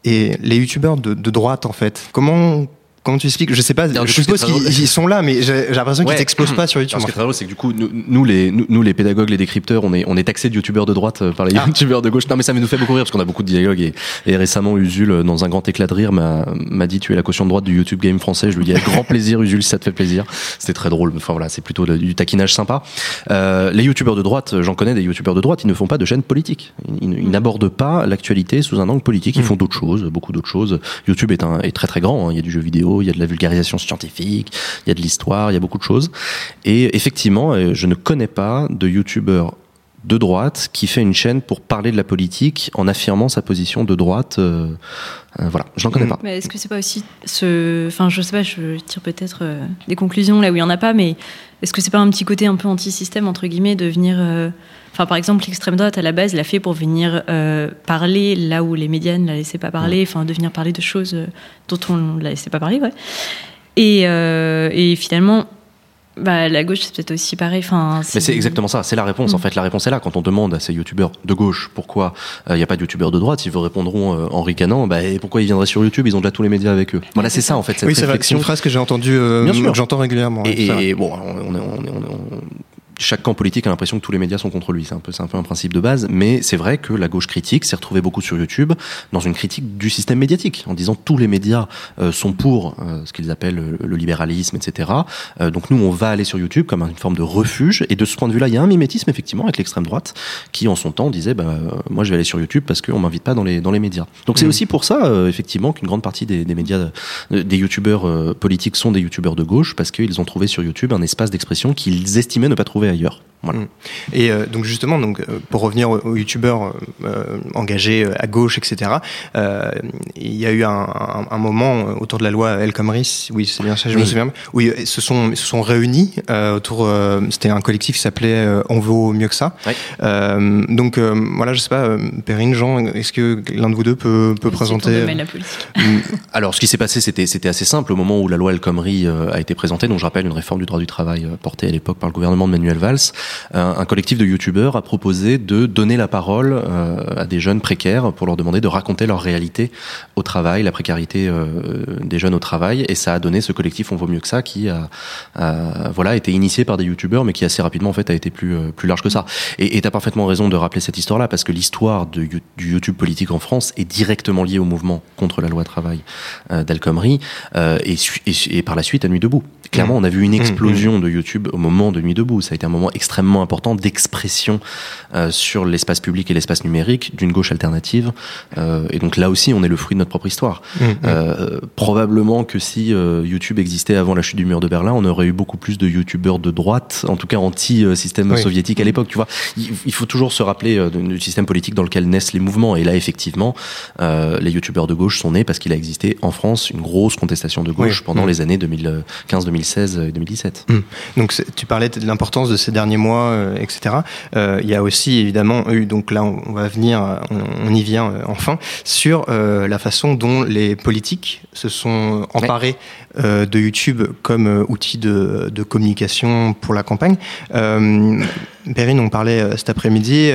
et les youtubeurs de droite en fait, comment Comment tu expliques Je sais pas. je suppose qu'ils sont là, mais j'ai l'impression qu'ils n'explosent pas sur YouTube. ce qui est très drôle, c'est que du coup, nous, les nous, les pédagogues, les décrypteurs, on est on est taxés de youtubeurs de droite euh, par les ah. youtubeurs de gauche. Non, mais ça nous fait beaucoup rire parce qu'on a beaucoup de dialogues et, et, récemment Usul, euh, dans un grand éclat de rire, m'a m'a dit tu es la caution de droite du YouTube game français. Je lui dis avec grand plaisir, Usul, si ça te fait plaisir. C'était très drôle. Enfin voilà, c'est plutôt du taquinage sympa. Euh, les youtubeurs de droite, j'en connais des youtubeurs de droite, ils ne font pas de chaîne politique. Ils, ils, n'abordent pas l'actualité sous un angle politique. Ils mm. font d'autres choses, beaucoup d'autres choses. YouTube est un est très très grand. Hein. Il y a du jeu vidéo, il y a de la vulgarisation scientifique, il y a de l'histoire, il y a beaucoup de choses. Et effectivement, euh, je ne connais pas de youtubeur de droite qui fait une chaîne pour parler de la politique en affirmant sa position de droite. Euh, euh, voilà, je n'en connais mm. pas. Mais est-ce que c'est pas aussi ce, enfin, je sais pas, je tire peut-être des conclusions là où il y en a pas, mais est-ce que c'est pas un petit côté un peu anti-système entre guillemets de venir, enfin, par exemple, l'extrême droite à la base l'a fait pour venir parler là où les médias ne la laissaient pas parler, enfin, de venir parler de choses dont on ne la laissait pas parler, ouais. Et, euh, et finalement, bah, la gauche, c'est peut-être aussi pareil. Enfin, Mais c'est exactement ça, c'est la réponse. En mm. fait, la réponse est là. Quand on demande à ces youtubeurs de gauche pourquoi il euh, n'y a pas de youtubeurs de droite, ils vous répondront euh, en ricanant bah, pourquoi ils viendraient sur YouTube Ils ont déjà tous les médias avec eux. Voilà, c'est ça en fait. Cette oui, c'est une phrase que j'ai entendue, euh, que j'entends régulièrement. Et, et bon, on, on, on, chaque camp politique a l'impression que tous les médias sont contre lui. C'est un peu, c'est un peu un principe de base. Mais c'est vrai que la gauche critique s'est retrouvée beaucoup sur YouTube dans une critique du système médiatique, en disant tous les médias euh, sont pour euh, ce qu'ils appellent le, libéralisme, etc. Euh, donc nous, on va aller sur YouTube comme une forme de refuge. Et de ce point de vue-là, il y a un mimétisme effectivement avec l'extrême droite, qui en son temps disait, bah, moi, je vais aller sur YouTube parce qu'on m'invite pas dans les dans les médias. Donc c'est mmh. aussi pour ça, effectivement, qu'une grande partie des, des médias, des youtubeurs politiques sont des youtubeurs de gauche parce qu'ils ont trouvé sur YouTube un espace d'expression qu'ils estimaient ne pas trouver trouver ailleurs. Voilà. Mm. Et euh, donc justement, donc euh, pour revenir aux, aux youtubeurs euh, engagés à gauche, etc. euh, il y a eu un, un- un moment autour de la loi El Khomri, oui c'est bien ça, je me Oui. souviens, où ils se sont ils se sont réunis euh, autour. euh, C'était un collectif qui s'appelait euh, On vaut mieux que ça. Euh, donc euh, voilà, je sais pas, euh, Perrine, Jean, est-ce que l'un de vous deux peut, peut présenter la politique. Alors, ce qui s'est passé, c'était c'était assez simple. Au moment où la loi El Khomri euh, a été présentée, donc je rappelle une réforme du droit du travail euh, portée à l'époque par le gouvernement de Manuel Un, collectif de youtubeurs a proposé de donner la parole euh, à des jeunes précaires pour leur demander de raconter leur réalité au travail, la précarité euh, des jeunes au travail, et ça a donné ce collectif On vaut mieux que ça, qui a, voilà été initié par des youtubeurs, mais qui assez rapidement en fait a été plus euh, plus large que ça. Et tu as parfaitement raison de rappeler cette histoire-là, parce que l'histoire du YouTube politique en France est directement liée au mouvement contre la loi travail d'Al Khomri et, su- et, et par la suite à Nuit debout. Clairement, on a vu une explosion de YouTube au moment de Nuit debout. Ça a été un moment extrêmement important d'expression euh, sur l'espace public et l'espace numérique d'une gauche alternative. Euh, et donc là aussi, on est le fruit de notre propre histoire. Mm, mm. Euh, probablement que si euh, YouTube existait avant la chute du mur de Berlin, on aurait eu beaucoup plus de YouTubeurs de droite, en tout cas anti-système Oui. soviétique à l'époque. Tu vois, il, il faut toujours se rappeler euh, du système politique dans lequel naissent les mouvements. Et là, effectivement, euh, les YouTubeurs de gauche sont nés parce qu'il a existé en France une grosse contestation de gauche Oui. pendant Mm. les années 2015, 2016 et 2017. Donc tu parlais de l'importance de ces derniers mois, euh, etc. Euh, Il y a aussi évidemment eu, donc là on, va venir, on, on y vient euh, enfin, sur la façon dont les politiques se sont emparés euh, de YouTube comme euh, outil de, de communication pour la campagne. Euh, Perrine, on parlait cet après-midi.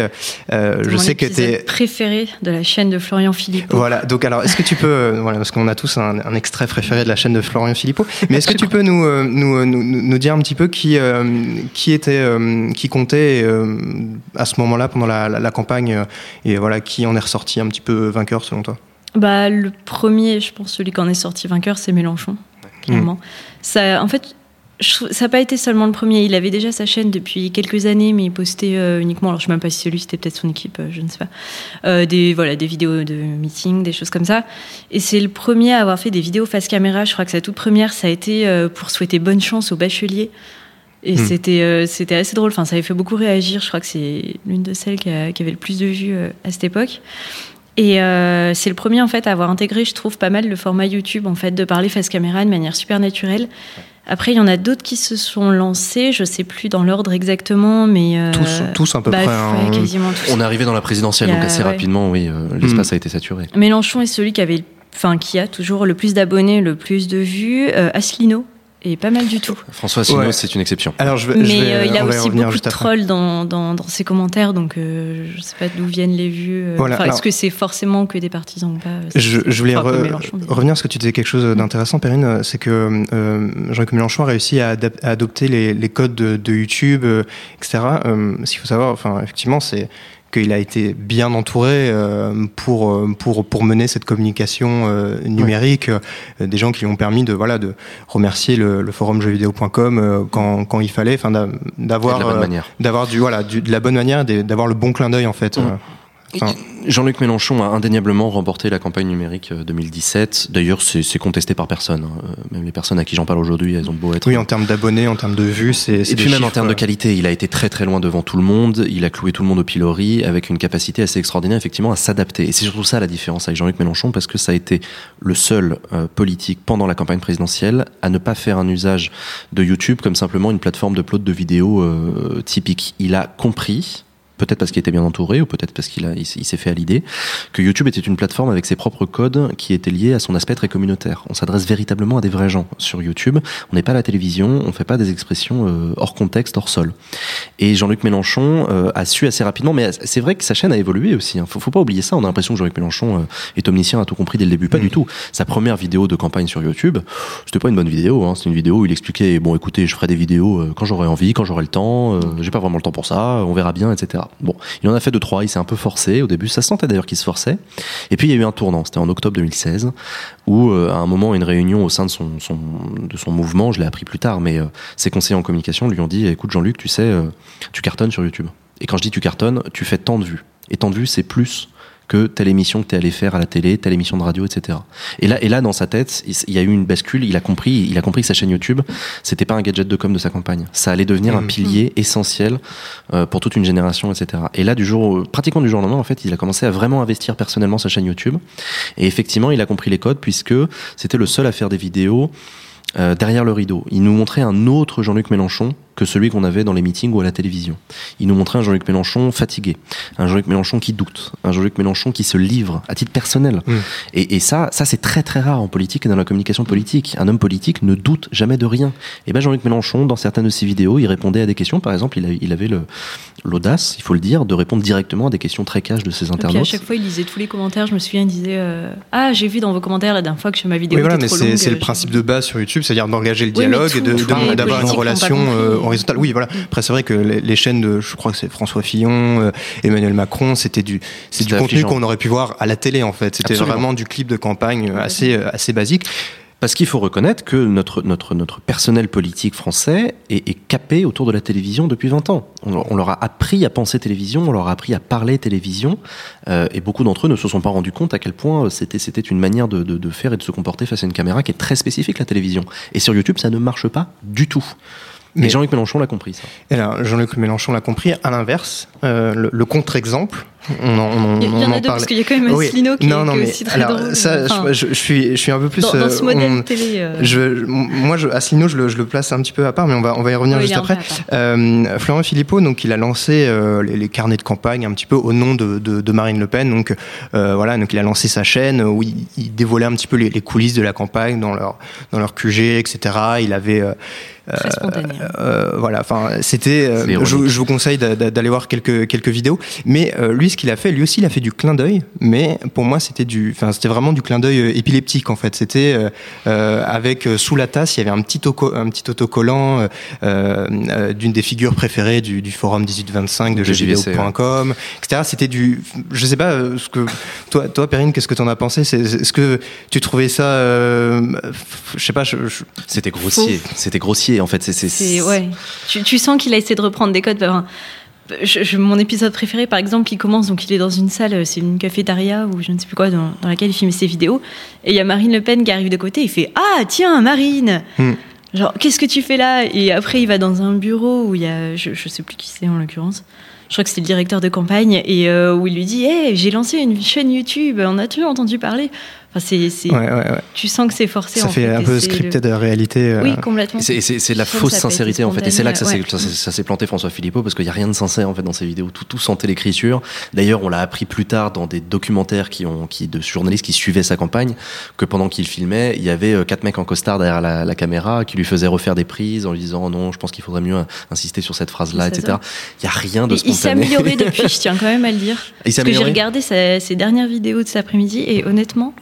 je sais que tu préféré de la chaîne de Florian Philippot. voilà, donc alors est-ce que tu peux, voilà, parce qu'on a tous un, un extrait préféré de la chaîne de Florian Philippot, mais est-ce que tu peux nous, nous, nous, nous dire un petit peu qui, qui était, qui comptait à ce moment-là pendant la, la, la campagne et voilà, qui en est ressorti un petit peu vainqueur selon toi? Bah, le premier, je pense, celui qui en est sorti vainqueur, c'est Mélenchon, clairement. Ça, en fait, je ça n'a pas été seulement le premier. Il avait déjà sa chaîne depuis quelques années, mais il postait euh, uniquement, alors je ne sais même pas si c'est lui, c'était peut-être son équipe, euh, je ne sais pas, euh, des, voilà, des vidéos de meeting, des choses comme ça. Et c'est le premier à avoir fait des vidéos face caméra. Je crois que sa toute première, ça a été pour souhaiter bonne chance aux bacheliers. Et Hmm. c'était c'était assez drôle. Enfin, ça avait fait beaucoup réagir. Je crois que c'est l'une de celles qui, a- qui avait le plus de vues à cette époque. Et euh, c'est le premier en fait à avoir intégré, je trouve, pas mal le format YouTube en fait de parler face caméra de manière super naturelle. Après, il y en a d'autres qui se sont lancés. Je sais plus dans l'ordre exactement, mais euh, tous, tous à peu bah, près. ouais, hein. quasiment tous. On est arrivé dans la présidentielle, a- donc assez ouais. rapidement, oui, euh, l'espace a été saturé. Mélenchon est celui qui avait, enfin, qui a toujours le plus d'abonnés, le plus de vues. Euh, Asselineau est pas mal du tout. François Asselineau, Ouais. c'est une exception. Alors je vais, Mais je vais- euh, il a aussi revenir beaucoup de trolls dans, dans, dans ses commentaires, donc euh, je sais pas d'où viennent les vues. euh, Voilà, Est-ce que c'est forcément que des partisans ou pas euh, Je, je voulais re- revenir parce que tu disais quelque chose d'intéressant, Perrine, euh, c'est que euh, Jean-Luc Mélenchon a réussi à, adap- à adopter les, les codes de, de YouTube, euh, etc. Euh, ce qu'il faut savoir, enfin, effectivement, c'est qu'il a été bien entouré euh, pour, euh, pour, pour mener cette communication euh, numérique, euh, des gens qui lui ont permis de, voilà, de remercier le, le forum jeuxvideo.com euh, quand, quand il fallait, d'avoir de la bonne euh, manière. d'avoir du, voilà, du- de la bonne manière, et d'avoir le bon clin d'œil, en fait. Mhm. Euh. Enfin- Jean-Luc Mélenchon a indéniablement remporté la campagne numérique euh, 2017. D'ailleurs, c'est contesté par personne. hein. Euh, Même les personnes à qui j'en parle aujourd'hui, elles ont beau être. Oui, en termes d'abonnés, en termes de vues, c'est Et puis même en termes de euh, qualité, il a été très très loin devant tout le monde. Il a cloué tout le monde au pilori avec une capacité assez extraordinaire effectivement à s'adapter. Et c'est surtout ça la différence avec Jean-Luc Mélenchon parce que ça a été le seul euh, politique pendant la campagne présidentielle à ne pas faire un usage de YouTube comme simplement une plateforme de plot de vidéos euh, typique. Il a compris peut-être parce qu'il était bien entouré ou peut-être parce qu'il a, il, s'est- il s'est fait à l'idée, que YouTube était une plateforme avec ses propres codes qui étaient liés à son aspect très communautaire. On s'adresse véritablement à des vrais gens sur YouTube. On n'est pas à la télévision, on fait pas des expressions euh, hors contexte, hors sol. Et Jean-Luc Mélenchon euh, a su assez rapidement, mais c'est vrai que sa chaîne a évolué aussi. Hein. Faut, faut pas oublier ça. On a l'impression que Jean-Luc Mélenchon euh, est omniscient, a tout compris dès le début. Pas Mhm. du tout. Sa première vidéo de campagne sur YouTube, c'était pas une bonne vidéo. Hein. C'était une vidéo où il expliquait bon, écoutez, je ferai des vidéos euh, quand j'aurai envie, quand j'aurai le temps. Euh, J'ai pas vraiment le temps pour ça. On verra bien, etc. Bon, il en a fait deux trois. Il s'est un peu forcé au début. Ça se sentait d'ailleurs qu'il se forçait. Et puis il y a eu un tournant. C'était en octobre 2016 où euh, à un moment une réunion au sein de son, son de son mouvement, je l'ai appris plus tard, mais euh, ses conseillers en communication lui ont dit écoute Jean-Luc, tu sais, euh, tu cartonnes sur YouTube. Et quand je dis tu cartonnes, tu fais tant de vues. Et tant de vues, c'est plus que telle émission que tu es allé faire à la télé, telle émission de radio, etc. Et là, et là, dans sa tête, il y a eu une bascule. Il a compris, il a compris que sa chaîne YouTube, c'était pas un gadget de com de sa campagne. Ça allait devenir un Mhm. pilier essentiel euh, pour toute une génération, etc. Et là, du jour, au- pratiquement du jour au lendemain, en fait, il a commencé à vraiment investir personnellement sa chaîne YouTube. Et effectivement, il a compris les codes puisque c'était le seul à faire des vidéos euh, derrière le rideau. Il nous montrait un autre Jean-Luc Mélenchon que celui qu'on avait dans les meetings ou à la télévision. Il nous montrait un Jean-Luc Mélenchon fatigué, un Jean-Luc Mélenchon qui doute, un Jean-Luc Mélenchon qui se livre à titre personnel. Mm. Et, et ça, ça c'est très très rare en politique et dans la communication politique. Un homme politique ne doute jamais de rien. Et ben Jean-Luc Mélenchon, dans certaines de ses vidéos, il répondait à des questions. Par exemple, il, a- il avait l'audace, il faut le dire, de répondre directement à des questions très cash de ses Et puis à internautes. chaque fois, il lisait tous les commentaires. Je me souviens, il disait euh, Ah, j'ai vu dans vos commentaires la dernière fois que je fais ma vidéo. Oui, voilà, mais c'est le euh, principe de base sur YouTube, c'est-à-dire d'engager le Oui, dialogue, tout- et d'avoir une relation euh, horizontale. Oui, voilà. Après, c'est vrai que les, les chaînes de, je crois que c'est François Fillon, euh, Emmanuel Macron, c'était du, c'est du contenu qu'on aurait pu voir à la télé en fait. C'était vraiment du clip de campagne euh, assez, euh, assez basique. Parce qu'il faut reconnaître que notre, notre, notre personnel politique français est, est capé autour de la télévision depuis 20 ans. On, on leur a appris à penser télévision, on leur a appris à parler télévision, euh, et beaucoup d'entre eux ne se sont pas rendus compte à quel point c'était, c'était une manière de, de, de faire et de se comporter face à une caméra qui est très spécifique, la télévision. Et sur YouTube, ça ne marche pas du tout. Mais Jean-Luc Mélenchon l'a compris, ça. Là, Jean-Luc Mélenchon l'a compris. À l'inverse, euh, le, le contre-exemple, on en, on, Il y, on en a deux, parce qu'il y a quand même Oui. Asselineau qui, non, est- non, qui est mais aussi très alors, drôle. ça, je- Enfin, je, je suis, je suis un peu plus. dans, dans ce euh, modèle on- télé. euh, Je, moi, je, Asselineau, je le, je le place un petit peu à part, mais on va, on va y revenir oui, juste après. Euh, Florent Philippot, donc il a lancé euh, les, les carnets de campagne un petit peu au nom de, de, de Marine Le Pen. Donc euh, voilà, donc il a lancé sa chaîne où il, il dévoilait un petit peu les, les coulisses de la campagne dans leur dans leur QG, etc. Il avait euh, Très spontané. hein. euh, voilà, enfin, c'était. euh, je, je vous conseille d'a- d'a- d'aller voir quelques quelques vidéos. Mais euh, lui, ce qu'il a fait, lui aussi, il a fait du clin d'œil. Mais pour moi, c'était du, enfin, c'était vraiment du clin d'œil euh, épileptique en fait. C'était euh, euh, avec euh, sous la tasse, il y avait un petit auco- un petit autocollant euh, euh, d'une des figures préférées du, du forum 1825 de jeuxvideo.com, etc. C'était du, je sais pas ce que toi, toi, Perrine, qu'est-ce que t'en as pensé? C'est est-ce que tu trouvais ça, euh, je sais pas, je, je- C'était grossier. C'était grossier, en fait. C'est, c'est, C'est ouais. Tu, tu sens qu'il a essayé de reprendre des codes. Enfin, je- je- mon épisode préféré, par exemple, il commence donc il est dans une salle, c'est une cafétéria ou je ne sais plus quoi, dans, dans laquelle il filme ses vidéos. Et il y a Marine Le Pen qui arrive de côté. Il fait ah tiens Marine. Hmm. Genre qu'est-ce que tu fais là? Et après il va dans un bureau où il y a je, je sais plus qui c'est en l'occurrence. Je crois que c'est le directeur de campagne et euh, où il lui dit hey, j'ai lancé une chaîne YouTube. En as-tu entendu parler Enfin c'est c'est- ouais, ouais, ouais. tu sens que c'est forcé. ça en fait fait, un peu le- scripted de réalité. euh, Oui complètement. C'est, c'est, c'est de la fausse sincérité en fait, et c'est là que ça, s'est, spontané, ça, s'est- ça s'est planté François Philippot parce qu'il n'y a rien de sincère en fait dans ses vidéos. Tout, tout sentait l'écriture. D'ailleurs, on l'a appris plus tard dans des documentaires qui ont, qui de journalistes qui suivaient sa campagne, que pendant qu'il filmait, il y avait euh, quatre mecs en costard derrière la, la caméra qui lui faisaient refaire des prises en lui disant oh non, je pense qu'il faudrait mieux insister sur cette phrase-là, etc. Il y a rien de Il, il s'est spontané. amélioré depuis, je tiens quand même à le dire. Il s'est Parce que j'ai regardé sa- ses dernières vidéos de cet après-midi et honnêtement,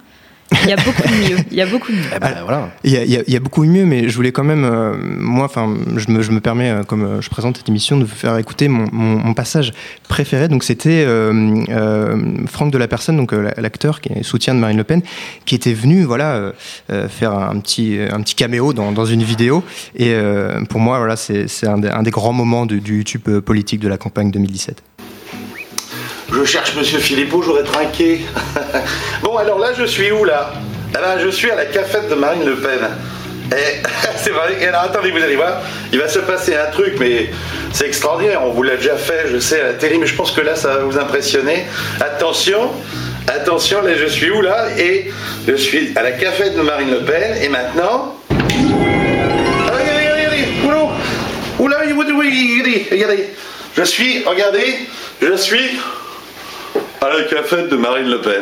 il y a beaucoup de mieux. Il y a beaucoup de mieux. Eh ben, voilà. Il y, a, il y a- il y a beaucoup mieux, mais je voulais quand même, euh, moi, enfin, je me, je me permets, euh, comme euh, je présente cette émission, de vous faire écouter mon, mon- mon passage préféré. Donc, c'était euh, euh, Franck de la Personne, donc euh, l'acteur qui est soutien de Marine Le Pen, qui était venu, voilà, faire un petit, un petit caméo dans, dans une vidéo. Et euh, pour moi, voilà, c'est un, des- un des grands moments du, du YouTube politique de la campagne 2017. Je cherche Monsieur Philippot, j'aurais trinqué. bon, alors là, je suis où là? Eh ben, je suis à la cafette de Marine Le Pen. Et c'est vrai. Alors, attendez, vous allez voir, il va se passer un truc, mais c'est extraordinaire. On vous l'a déjà fait, je sais, à la télé, mais je pense que là, ça va vous impressionner. Attention, attention, là, je suis où là? Et je suis à la cafette de Marine Le Pen. Et maintenant. Regardez, regardez. Oula, oula, regardez, regardez. Je suis, regardez, je suis à la cafette de Marine Le Pen.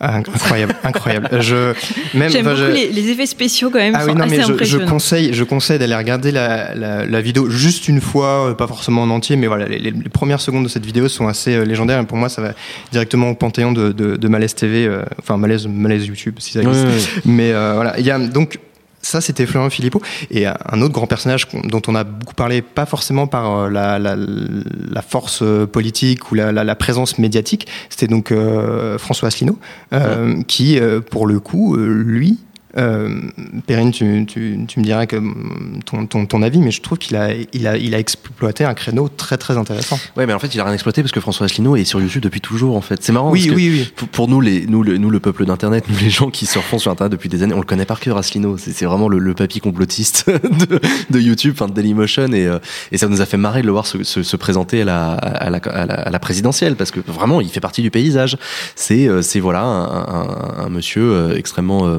Ah, incroyable, incroyable. Je, même, J'aime beaucoup je- les, les effets spéciaux quand même, Ah sont oui, non, assez mais je, conseille, je conseille d'aller regarder la, la, la vidéo juste une fois, euh, pas forcément en entier, mais voilà, les, les- les premières secondes de cette vidéo sont assez euh, légendaires et pour moi, ça va directement au panthéon de, de, de Malaise TV, euh, enfin Malaise, Malaise YouTube, si ça existe. Mais euh, voilà, il y a donc. Ça, c'était Florent Philippot. Et euh, un autre grand personnage dont on a beaucoup parlé, pas forcément par euh, la, la, la force euh, politique ou la, présence médiatique, c'était donc euh, François Asselineau, euh, qui, pour le coup, lui, Euh, Perrine, tu, tu, tu, me dirais que mm, ton, ton, ton, avis, mais je trouve qu'il a, il a, il a exploité un créneau très très intéressant. Ouais, mais en fait, il a rien exploité parce que François Asselineau est sur YouTube depuis toujours. En fait, c'est marrant. Oui, parce oui, oui. Pour, pour nous, les, nous, le, nous, le peuple d'internet, nous les gens qui surfont sur internet depuis des années, on le connaît par cœur, Asselineau. C'est vraiment le, le papy complotiste de, de YouTube, enfin de Dailymotion, et, euh, et ça nous a fait marrer de le voir se, se, se présenter à la, à, la, à, la, à la présidentielle parce que vraiment, il fait partie du paysage. C'est, euh, c'est voilà, un, un, un monsieur euh, extrêmement euh,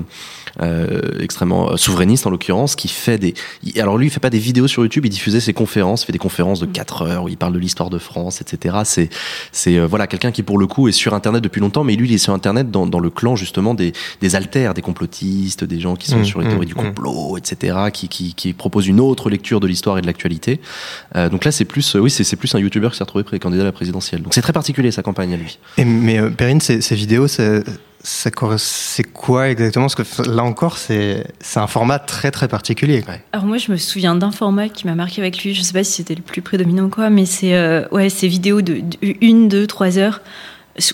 extrêmement souverainiste en l'occurrence, qui fait des. Alors lui, il fait pas des vidéos sur YouTube, il diffusait ses conférences, il fait des conférences de 4 heures où il parle de l'histoire de France, etc. C'est c'est euh, voilà quelqu'un qui pour le coup est sur Internet depuis longtemps, mais lui il est sur Internet dans, dans le clan justement des des alters, des complotistes, des gens qui sont mmh, sur les théories mmh, du complot, etc. Qui, qui qui proposent une autre lecture de l'histoire et de l'actualité. Euh, donc là c'est plus oui c'est c'est plus un YouTuber qui s'est retrouvé candidat à la présidentielle. Donc c'est très particulier sa campagne à lui. Et, mais euh, Perrine, ces, ces vidéos, c'est c'est quoi exactement? Que là encore, c'est un format très très particulier. Alors moi, je me souviens d'un format qui m'a marqué avec lui. Je sais pas si c'était le plus prédominant ou quoi, mais c'est euh, ouais, ces vidéos de, de, une, deux, trois heures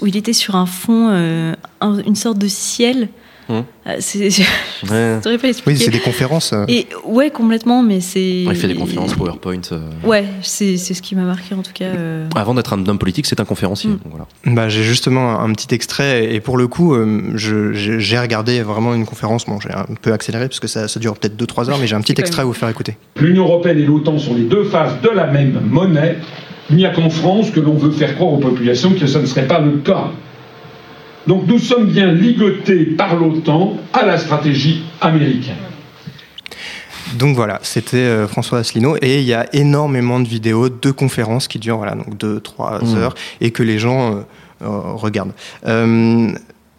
où il était sur un fond, euh, un, une sorte de ciel. Mmh. C'est, ouais. pas oui, c'est des conférences. Euh... Et ouais, complètement, mais c'est. Ouais, il fait des conférences PowerPoint. Euh... Ouais, c'est, c'est ce qui m'a marqué en tout cas. Euh... Avant d'être un homme politique, c'est un conférencier. Mmh. Voilà. Bah, j'ai justement un petit extrait et pour le coup, euh, je, j'ai regardé vraiment une conférence. Bon, j'ai un peu accéléré parce que ça, ça dure peut-être 2-3 heures, mais j'ai un petit extrait à vous faire écouter. L'Union européenne et l'OTAN sont les deux faces de la même monnaie. Il n'y a qu'en France que l'on veut faire croire aux populations que ce ne serait pas le cas. Donc nous sommes bien ligotés par l'OTAN à la stratégie américaine. Donc voilà, c'était euh, François Asselineau et il y a énormément de vidéos, de conférences qui durent voilà donc deux trois mmh. heures et que les gens euh, euh,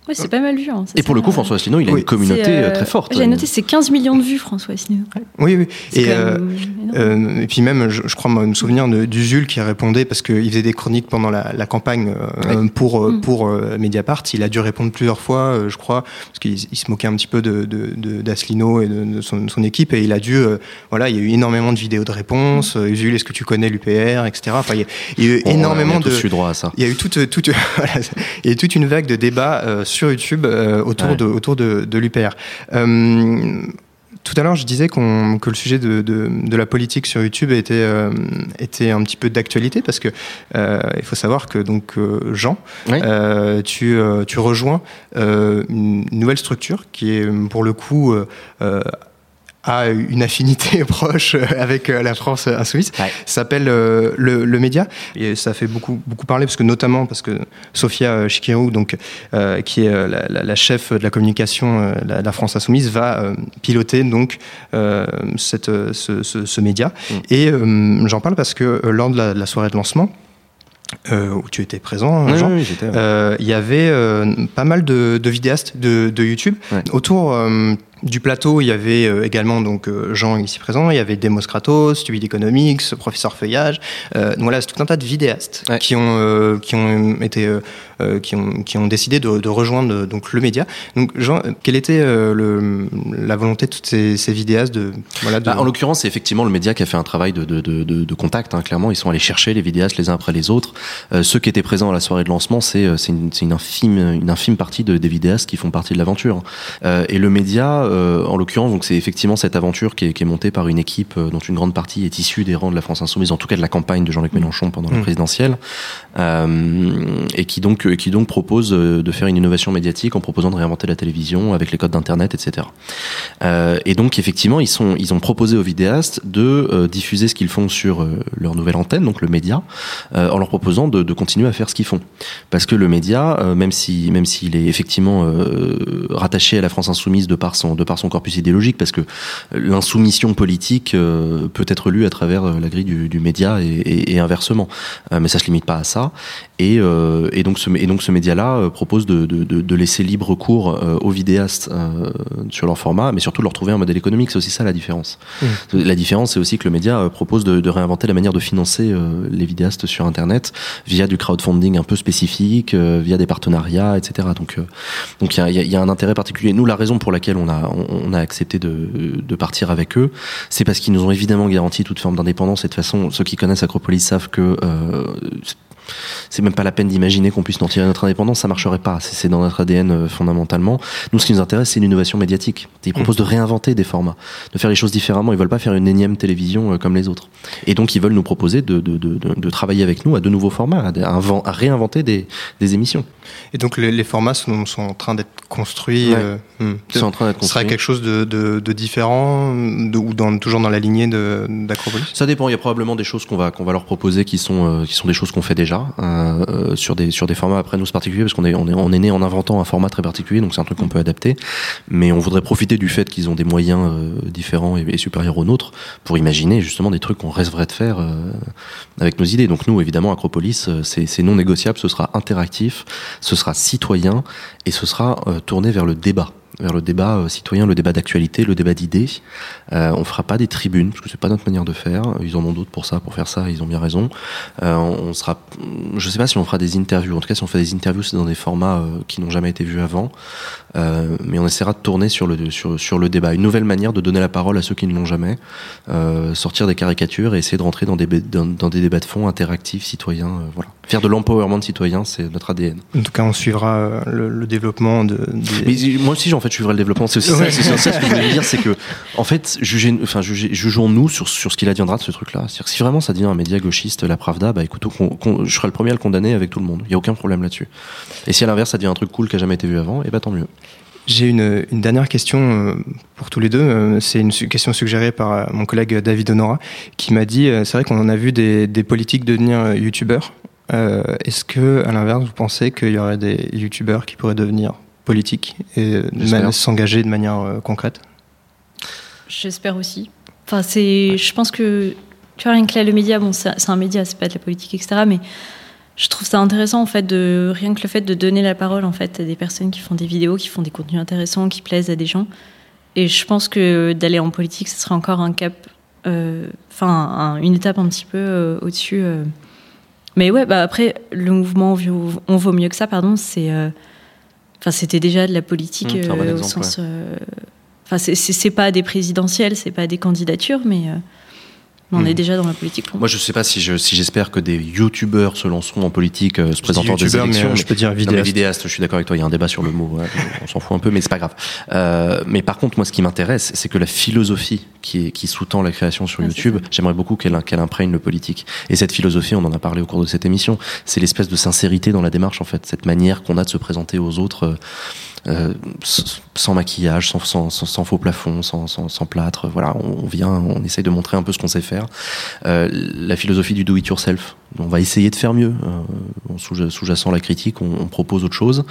Ouais, c'est pas mal vu. Hein, et pour le coup, François Asselineau, il a oui. une communauté euh, très forte. J'ai noté, c'est 15 millions de vues, François Asselineau. Oui, oui. Et, euh, euh, et, puis même, je, je crois me souvenir d'Usul qui répondait, parce qu'il faisait des chroniques pendant la, la campagne oui. pour, mm. pour Mediapart. Il a dû répondre plusieurs fois, je crois, parce qu'il se moquait un petit peu d'Asselineau de, de, et de, son, son, équipe. Et il a dû, voilà, il y a eu énormément de vidéos de réponses. Mm. Usul, est-ce que tu connais l'UPR, etc. Enfin, il y a, il y a eu oh, énormément de. Eu droit à ça. Il y a eu toute, toute, voilà, il y a eu toute une vague de débats sur YouTube euh, autour, ouais. de, autour de, de l'UPR. Euh, tout à l'heure, je disais qu que le sujet de, de, de, la politique sur YouTube était, euh, était un petit peu d'actualité parce que euh, il faut savoir que donc euh, Jean, oui. tu, tu rejoins une nouvelle structure qui est pour le coup a une affinité proche avec la France insoumise, ouais. s'appelle euh, le, le, Média. Et ça fait beaucoup, beaucoup parler, parce que notamment parce que Sophia Chikirou, donc, euh, qui est la, la, la, chef de la communication de la, la, France insoumise, va euh, piloter donc cette, ce, ce, ce média. Mm. Et j'en parle parce que lors de la, soirée de lancement, euh, où tu étais présent, oui, Jean, oui, il ouais. euh, y avait euh, pas mal de, de vidéastes de, de YouTube. Ouais. Autour euh, du plateau, il y avait euh, également donc Jean ici présent, il y avait Demos Kratos, Stupid Economics, Professeur Feuillage. donc voilà, c'est tout un tas de vidéastes ouais. qui ont qui ont été qui ont qui ont décidé de, de rejoindre donc le média. Donc Jean, quelle était le, la volonté de toutes ces, ces vidéastes de voilà de... Bah, En l'occurrence, c'est effectivement le média qui a fait un travail de de, de, de contact. Hein, clairement, ils sont allés chercher les vidéastes les uns après les autres. Euh, ceux qui étaient présents à la soirée de lancement, c'est une, une, infime, une infime partie de, des vidéastes qui font partie de l'aventure. Euh, et le média, euh, en l'occurrence, donc c'est effectivement cette aventure qui est, qui est, montée par une équipe euh, dont une grande partie est issue des rangs de la France insoumise, en tout cas de la campagne de Jean-Luc Mélenchon pendant mmh. la présidentielle, euh, et qui donc qui donc propose de faire une innovation médiatique en proposant de réinventer la télévision avec les codes d'internet, etc. et donc effectivement, ils sont ils ont proposé aux vidéastes de diffuser ce qu'ils font sur leur nouvelle antenne, donc le média, en leur proposant de, de, continuer à faire ce qu'ils font. Parce que le média, même si même s'il est effectivement rattaché à la France insoumise de par son de par son corpus idéologique, parce que l'insoumission politique euh, peut être lue à travers la grille du, média et, et, et inversement. mais ça se limite pas à ça. Et, et donc ce et donc ce média-là propose de, de, de, laisser libre cours aux vidéastes sur leur format, mais surtout de leur trouver un modèle économique. C'est aussi ça la différence. Mmh. La différence, c'est aussi que le média propose de, de réinventer la manière de financer les vidéastes sur Internet via du crowdfunding un peu spécifique, euh, via des partenariats, etc. Donc, euh, donc il y a, y a, un intérêt particulier. Nous, la raison pour laquelle on a, on, on a accepté de, de partir avec eux, c'est parce qu'ils nous ont évidemment garanti toute forme d'indépendance. Et de toute façon, ceux qui connaissent Acropolis savent que euh, c'est même pas la peine d'imaginer qu'on puisse en tirer notre indépendance, ça marcherait pas. C'est dans notre ADN euh, fondamentalement. Nous, ce qui nous intéresse, c'est l'innovation médiatique. Ils proposent de réinventer des formats, de faire les choses différemment. Ils veulent pas faire une énième télévision euh, comme les autres. Et donc, ils veulent nous proposer de, de, de, de travailler avec nous à de nouveaux formats, à, à réinventer des, des émissions. Et donc les, les formats sont, sont, en train d'être construits. Ouais. Euh, hmm. sont en train d'être construits. Ce serait quelque chose de, différent ou dans, toujours dans la lignée d'Acropolis? Ça dépend. Il y a probablement des choses qu'on va qu'on va leur proposer qui sont euh, qui sont des choses qu'on fait déjà euh, euh, sur des sur des formats après nous particuliers parce qu'on est on est on est né en inventant un format très particulier donc c'est un truc qu'on peut adapter. Mais on voudrait profiter du fait qu'ils ont des moyens euh, différents et, supérieurs aux nôtres pour imaginer justement des trucs qu'on rêverait de faire avec nos idées. Donc nous évidemment Acropolis c'est non négociable, ce sera interactif ce sera citoyen et ce sera tourné vers le débat vers le débat euh, citoyen, le débat d'actualité, le débat d'idées. Euh, on fera pas des tribunes parce que c'est pas notre manière de faire. Ils en ont d'autres pour ça, pour faire ça. Ils ont bien raison. Euh, on sera, je sais pas si on fera des interviews. En tout cas, si on fait des interviews, c'est dans des formats euh, qui n'ont jamais été vus avant. Euh, mais on essaiera de tourner sur le sur sur le débat, une nouvelle manière de donner la parole à ceux qui ne l'ont jamais, sortir des caricatures et essayer de rentrer dans des dans, dans des débats de fond interactifs, citoyens. voilà. Faire de l'empowerment citoyen, c'est notre ADN. En tout cas, on suivra le, le développement de. Des... Mais moi aussi, j'en fait, je suivrai le développement. C'est aussi ça, ce que je voulais dire, c'est que, en fait, jugez, enfin, jugez, jugeons-nous sur, sur ce qu'il adviendra de ce truc-là. C'est-à-dire que si vraiment ça devient un média gauchiste, la Pravda, bah écoute, je serai le premier à le condamner avec tout le monde. Il y a aucun problème là-dessus. Et si à l'inverse, ça devient un truc cool qui a jamais été vu avant, et eh bah tant mieux. J'ai une, une, dernière question pour tous les deux. C'est une question suggérée par mon collègue David Honora, qui m'a dit, c'est vrai qu'on en a vu des, des politiques devenir youtubeurs. Euh, Est-ce que, à l'inverse, vous pensez qu'il y aurait des youtubeurs qui pourraient devenir politiques et s'engager de manière euh, concrète? J'espère aussi. Enfin, c'est, ouais. je pense que tu vois rien que là le média, bon, c'est un média, c'est pas de la politique, etc. Mais je trouve ça intéressant en fait de rien que le fait de donner la parole en fait à des personnes qui font des vidéos, qui font des contenus intéressants, qui plaisent à des gens. Et je pense que d'aller en politique, ce serait encore un cap, enfin euh, un, une étape un petit peu euh, au-dessus. Euh. Mais ouais, bah après le mouvement on vaut mieux que ça, pardon, c'est, enfin c'était déjà de la politique mmh, bon exemple, au sens. ouais. Enfin c'est pas des présidentielles, c'est pas des candidatures, mais on Mmh. est déjà dans la politique. Moi, je sais pas si je, si j'espère que des youtubeurs se lanceront en politique, euh, se présentant des élections. Mais, je peux dire vidéaste. Non, mais vidéaste, je suis d'accord avec toi. Il y a un débat sur le mot. Ouais, on s'en fout un peu, mais c'est pas grave. Euh, mais par contre, moi, ce qui m'intéresse, c'est que la philosophie qui, est, qui sous-tend la création sur Ah, YouTube, j'aimerais beaucoup qu'elle qu'elle imprègne le politique. Et cette philosophie, on en a parlé au cours de cette émission, c'est l'espèce de sincérité dans la démarche, en fait, cette manière qu'on a de se présenter aux autres. Euh, sans maquillage, sans, faux plafond, sans, plâtre. Voilà, on, vient, on essaye de montrer un peu ce qu'on sait faire. Euh, la philosophie du do it yourself. On va essayer de faire mieux. Euh, Sous-jacent la critique, on, propose autre chose.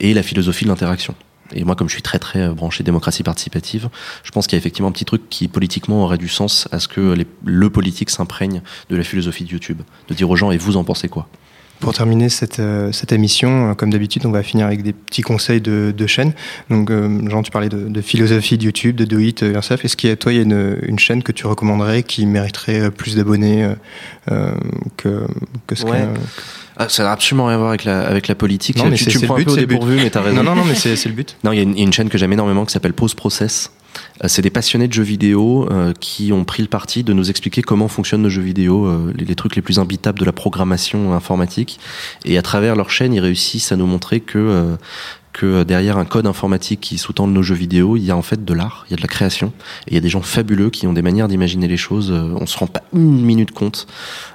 Et la philosophie de l'interaction. Et moi, comme je suis très très branché démocratie participative, je pense qu'il y a effectivement un petit truc qui politiquement aurait du sens à ce que le politique s'imprègne de la philosophie de YouTube, de dire aux gens et vous en pensez quoi? Pour terminer cette, euh, cette émission, euh, comme d'habitude, on va finir avec des petits conseils de, de chaîne. Donc, euh, Jean, tu parlais de, de, philosophie de YouTube, de Do It Yourself. Est-ce qu'il y a, toi, il y a une, une, chaîne que tu recommanderais qui mériterait plus d'abonnés euh, que, que ce ouais. que... Ah, ça n'a absolument rien à voir avec la, avec la politique. Non, mais tu, tu prends le but, un peu au dépourvu, mais t'as raison. Non, non, non, mais c'est le but. Non, il y, y, a une chaîne que j'aime énormément qui s'appelle Pause Process. C'est des passionnés de jeux vidéo euh, qui ont pris le parti de nous expliquer comment fonctionnent nos jeux vidéo, euh, les, les, trucs les plus imbitables de la programmation informatique. Et à travers leur chaîne, ils réussissent à nous montrer que euh, que derrière un code informatique qui sous-tend nos jeux vidéo, il y a en fait de l'art, il y a de la création, et il y a des gens fabuleux qui ont des manières d'imaginer les choses. On se rend pas une minute compte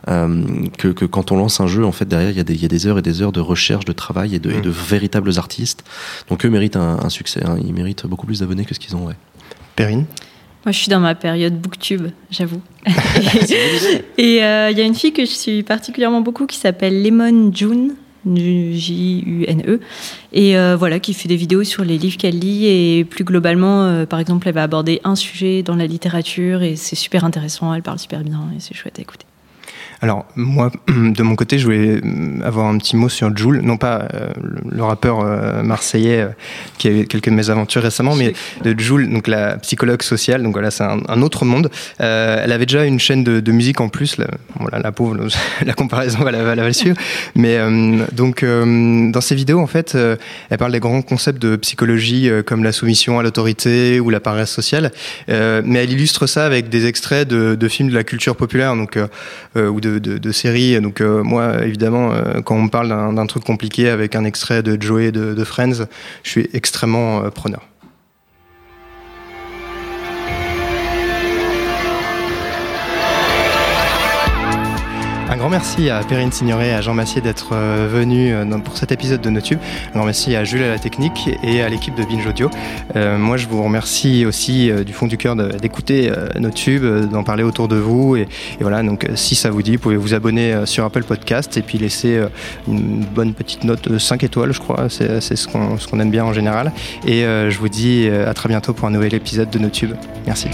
euh, que, que, quand on lance un jeu, en fait derrière il y, a des, il y a des heures et des heures de recherche, de travail et de, mmh. et de véritables artistes. Donc eux méritent un, un succès, hein. ils méritent beaucoup plus d'abonnés que ce qu'ils ont. Ouais. Perrine moi, je suis dans ma période booktube, j'avoue. et il euh, y a une fille que je suis particulièrement beaucoup qui s'appelle Lemon June, J-U-N-E, et euh, voilà, qui fait des vidéos sur les livres qu'elle lit. Et plus globalement, euh, par exemple, elle va aborder un sujet dans la littérature et c'est super intéressant, elle parle super bien et c'est chouette à écouter. Alors moi, de mon côté, je voulais avoir un petit mot sur Joule, non pas euh, le rappeur euh, marseillais euh, qui a eu quelques mésaventures récemment, mais de Joule, donc la psychologue sociale. Donc voilà, c'est un, autre monde. Elle avait déjà une chaîne de, musique en plus. La, pauvre, la comparaison va la, suivre. Mais donc dans ses vidéos, en fait, elle parle des grands concepts de psychologie comme la soumission à l'autorité ou la paresse sociale. mais elle illustre ça avec des extraits de, de films de la culture populaire, donc ou de, de, séries. Donc moi, évidemment, quand on me parle d'un truc compliqué avec un extrait de Joey de, de Friends, je suis extrêmement preneur. Un grand merci à Perrine Signoret et à Jean Massier d'être euh, venus euh, pour cet épisode de NoTube. Un grand merci à Jules à la technique et à l'équipe de Binge Audio. Euh, moi, je vous remercie aussi du fond du cœur d'écouter NoTube, d'en parler autour de vous. Et, voilà, donc si ça vous dit, vous pouvez vous abonner sur Apple Podcast et puis laisser une bonne petite note 5 étoiles, je crois. C'est ce qu'on aime bien en général. Et je vous dis à très bientôt pour un nouvel épisode de NoTube. Merci.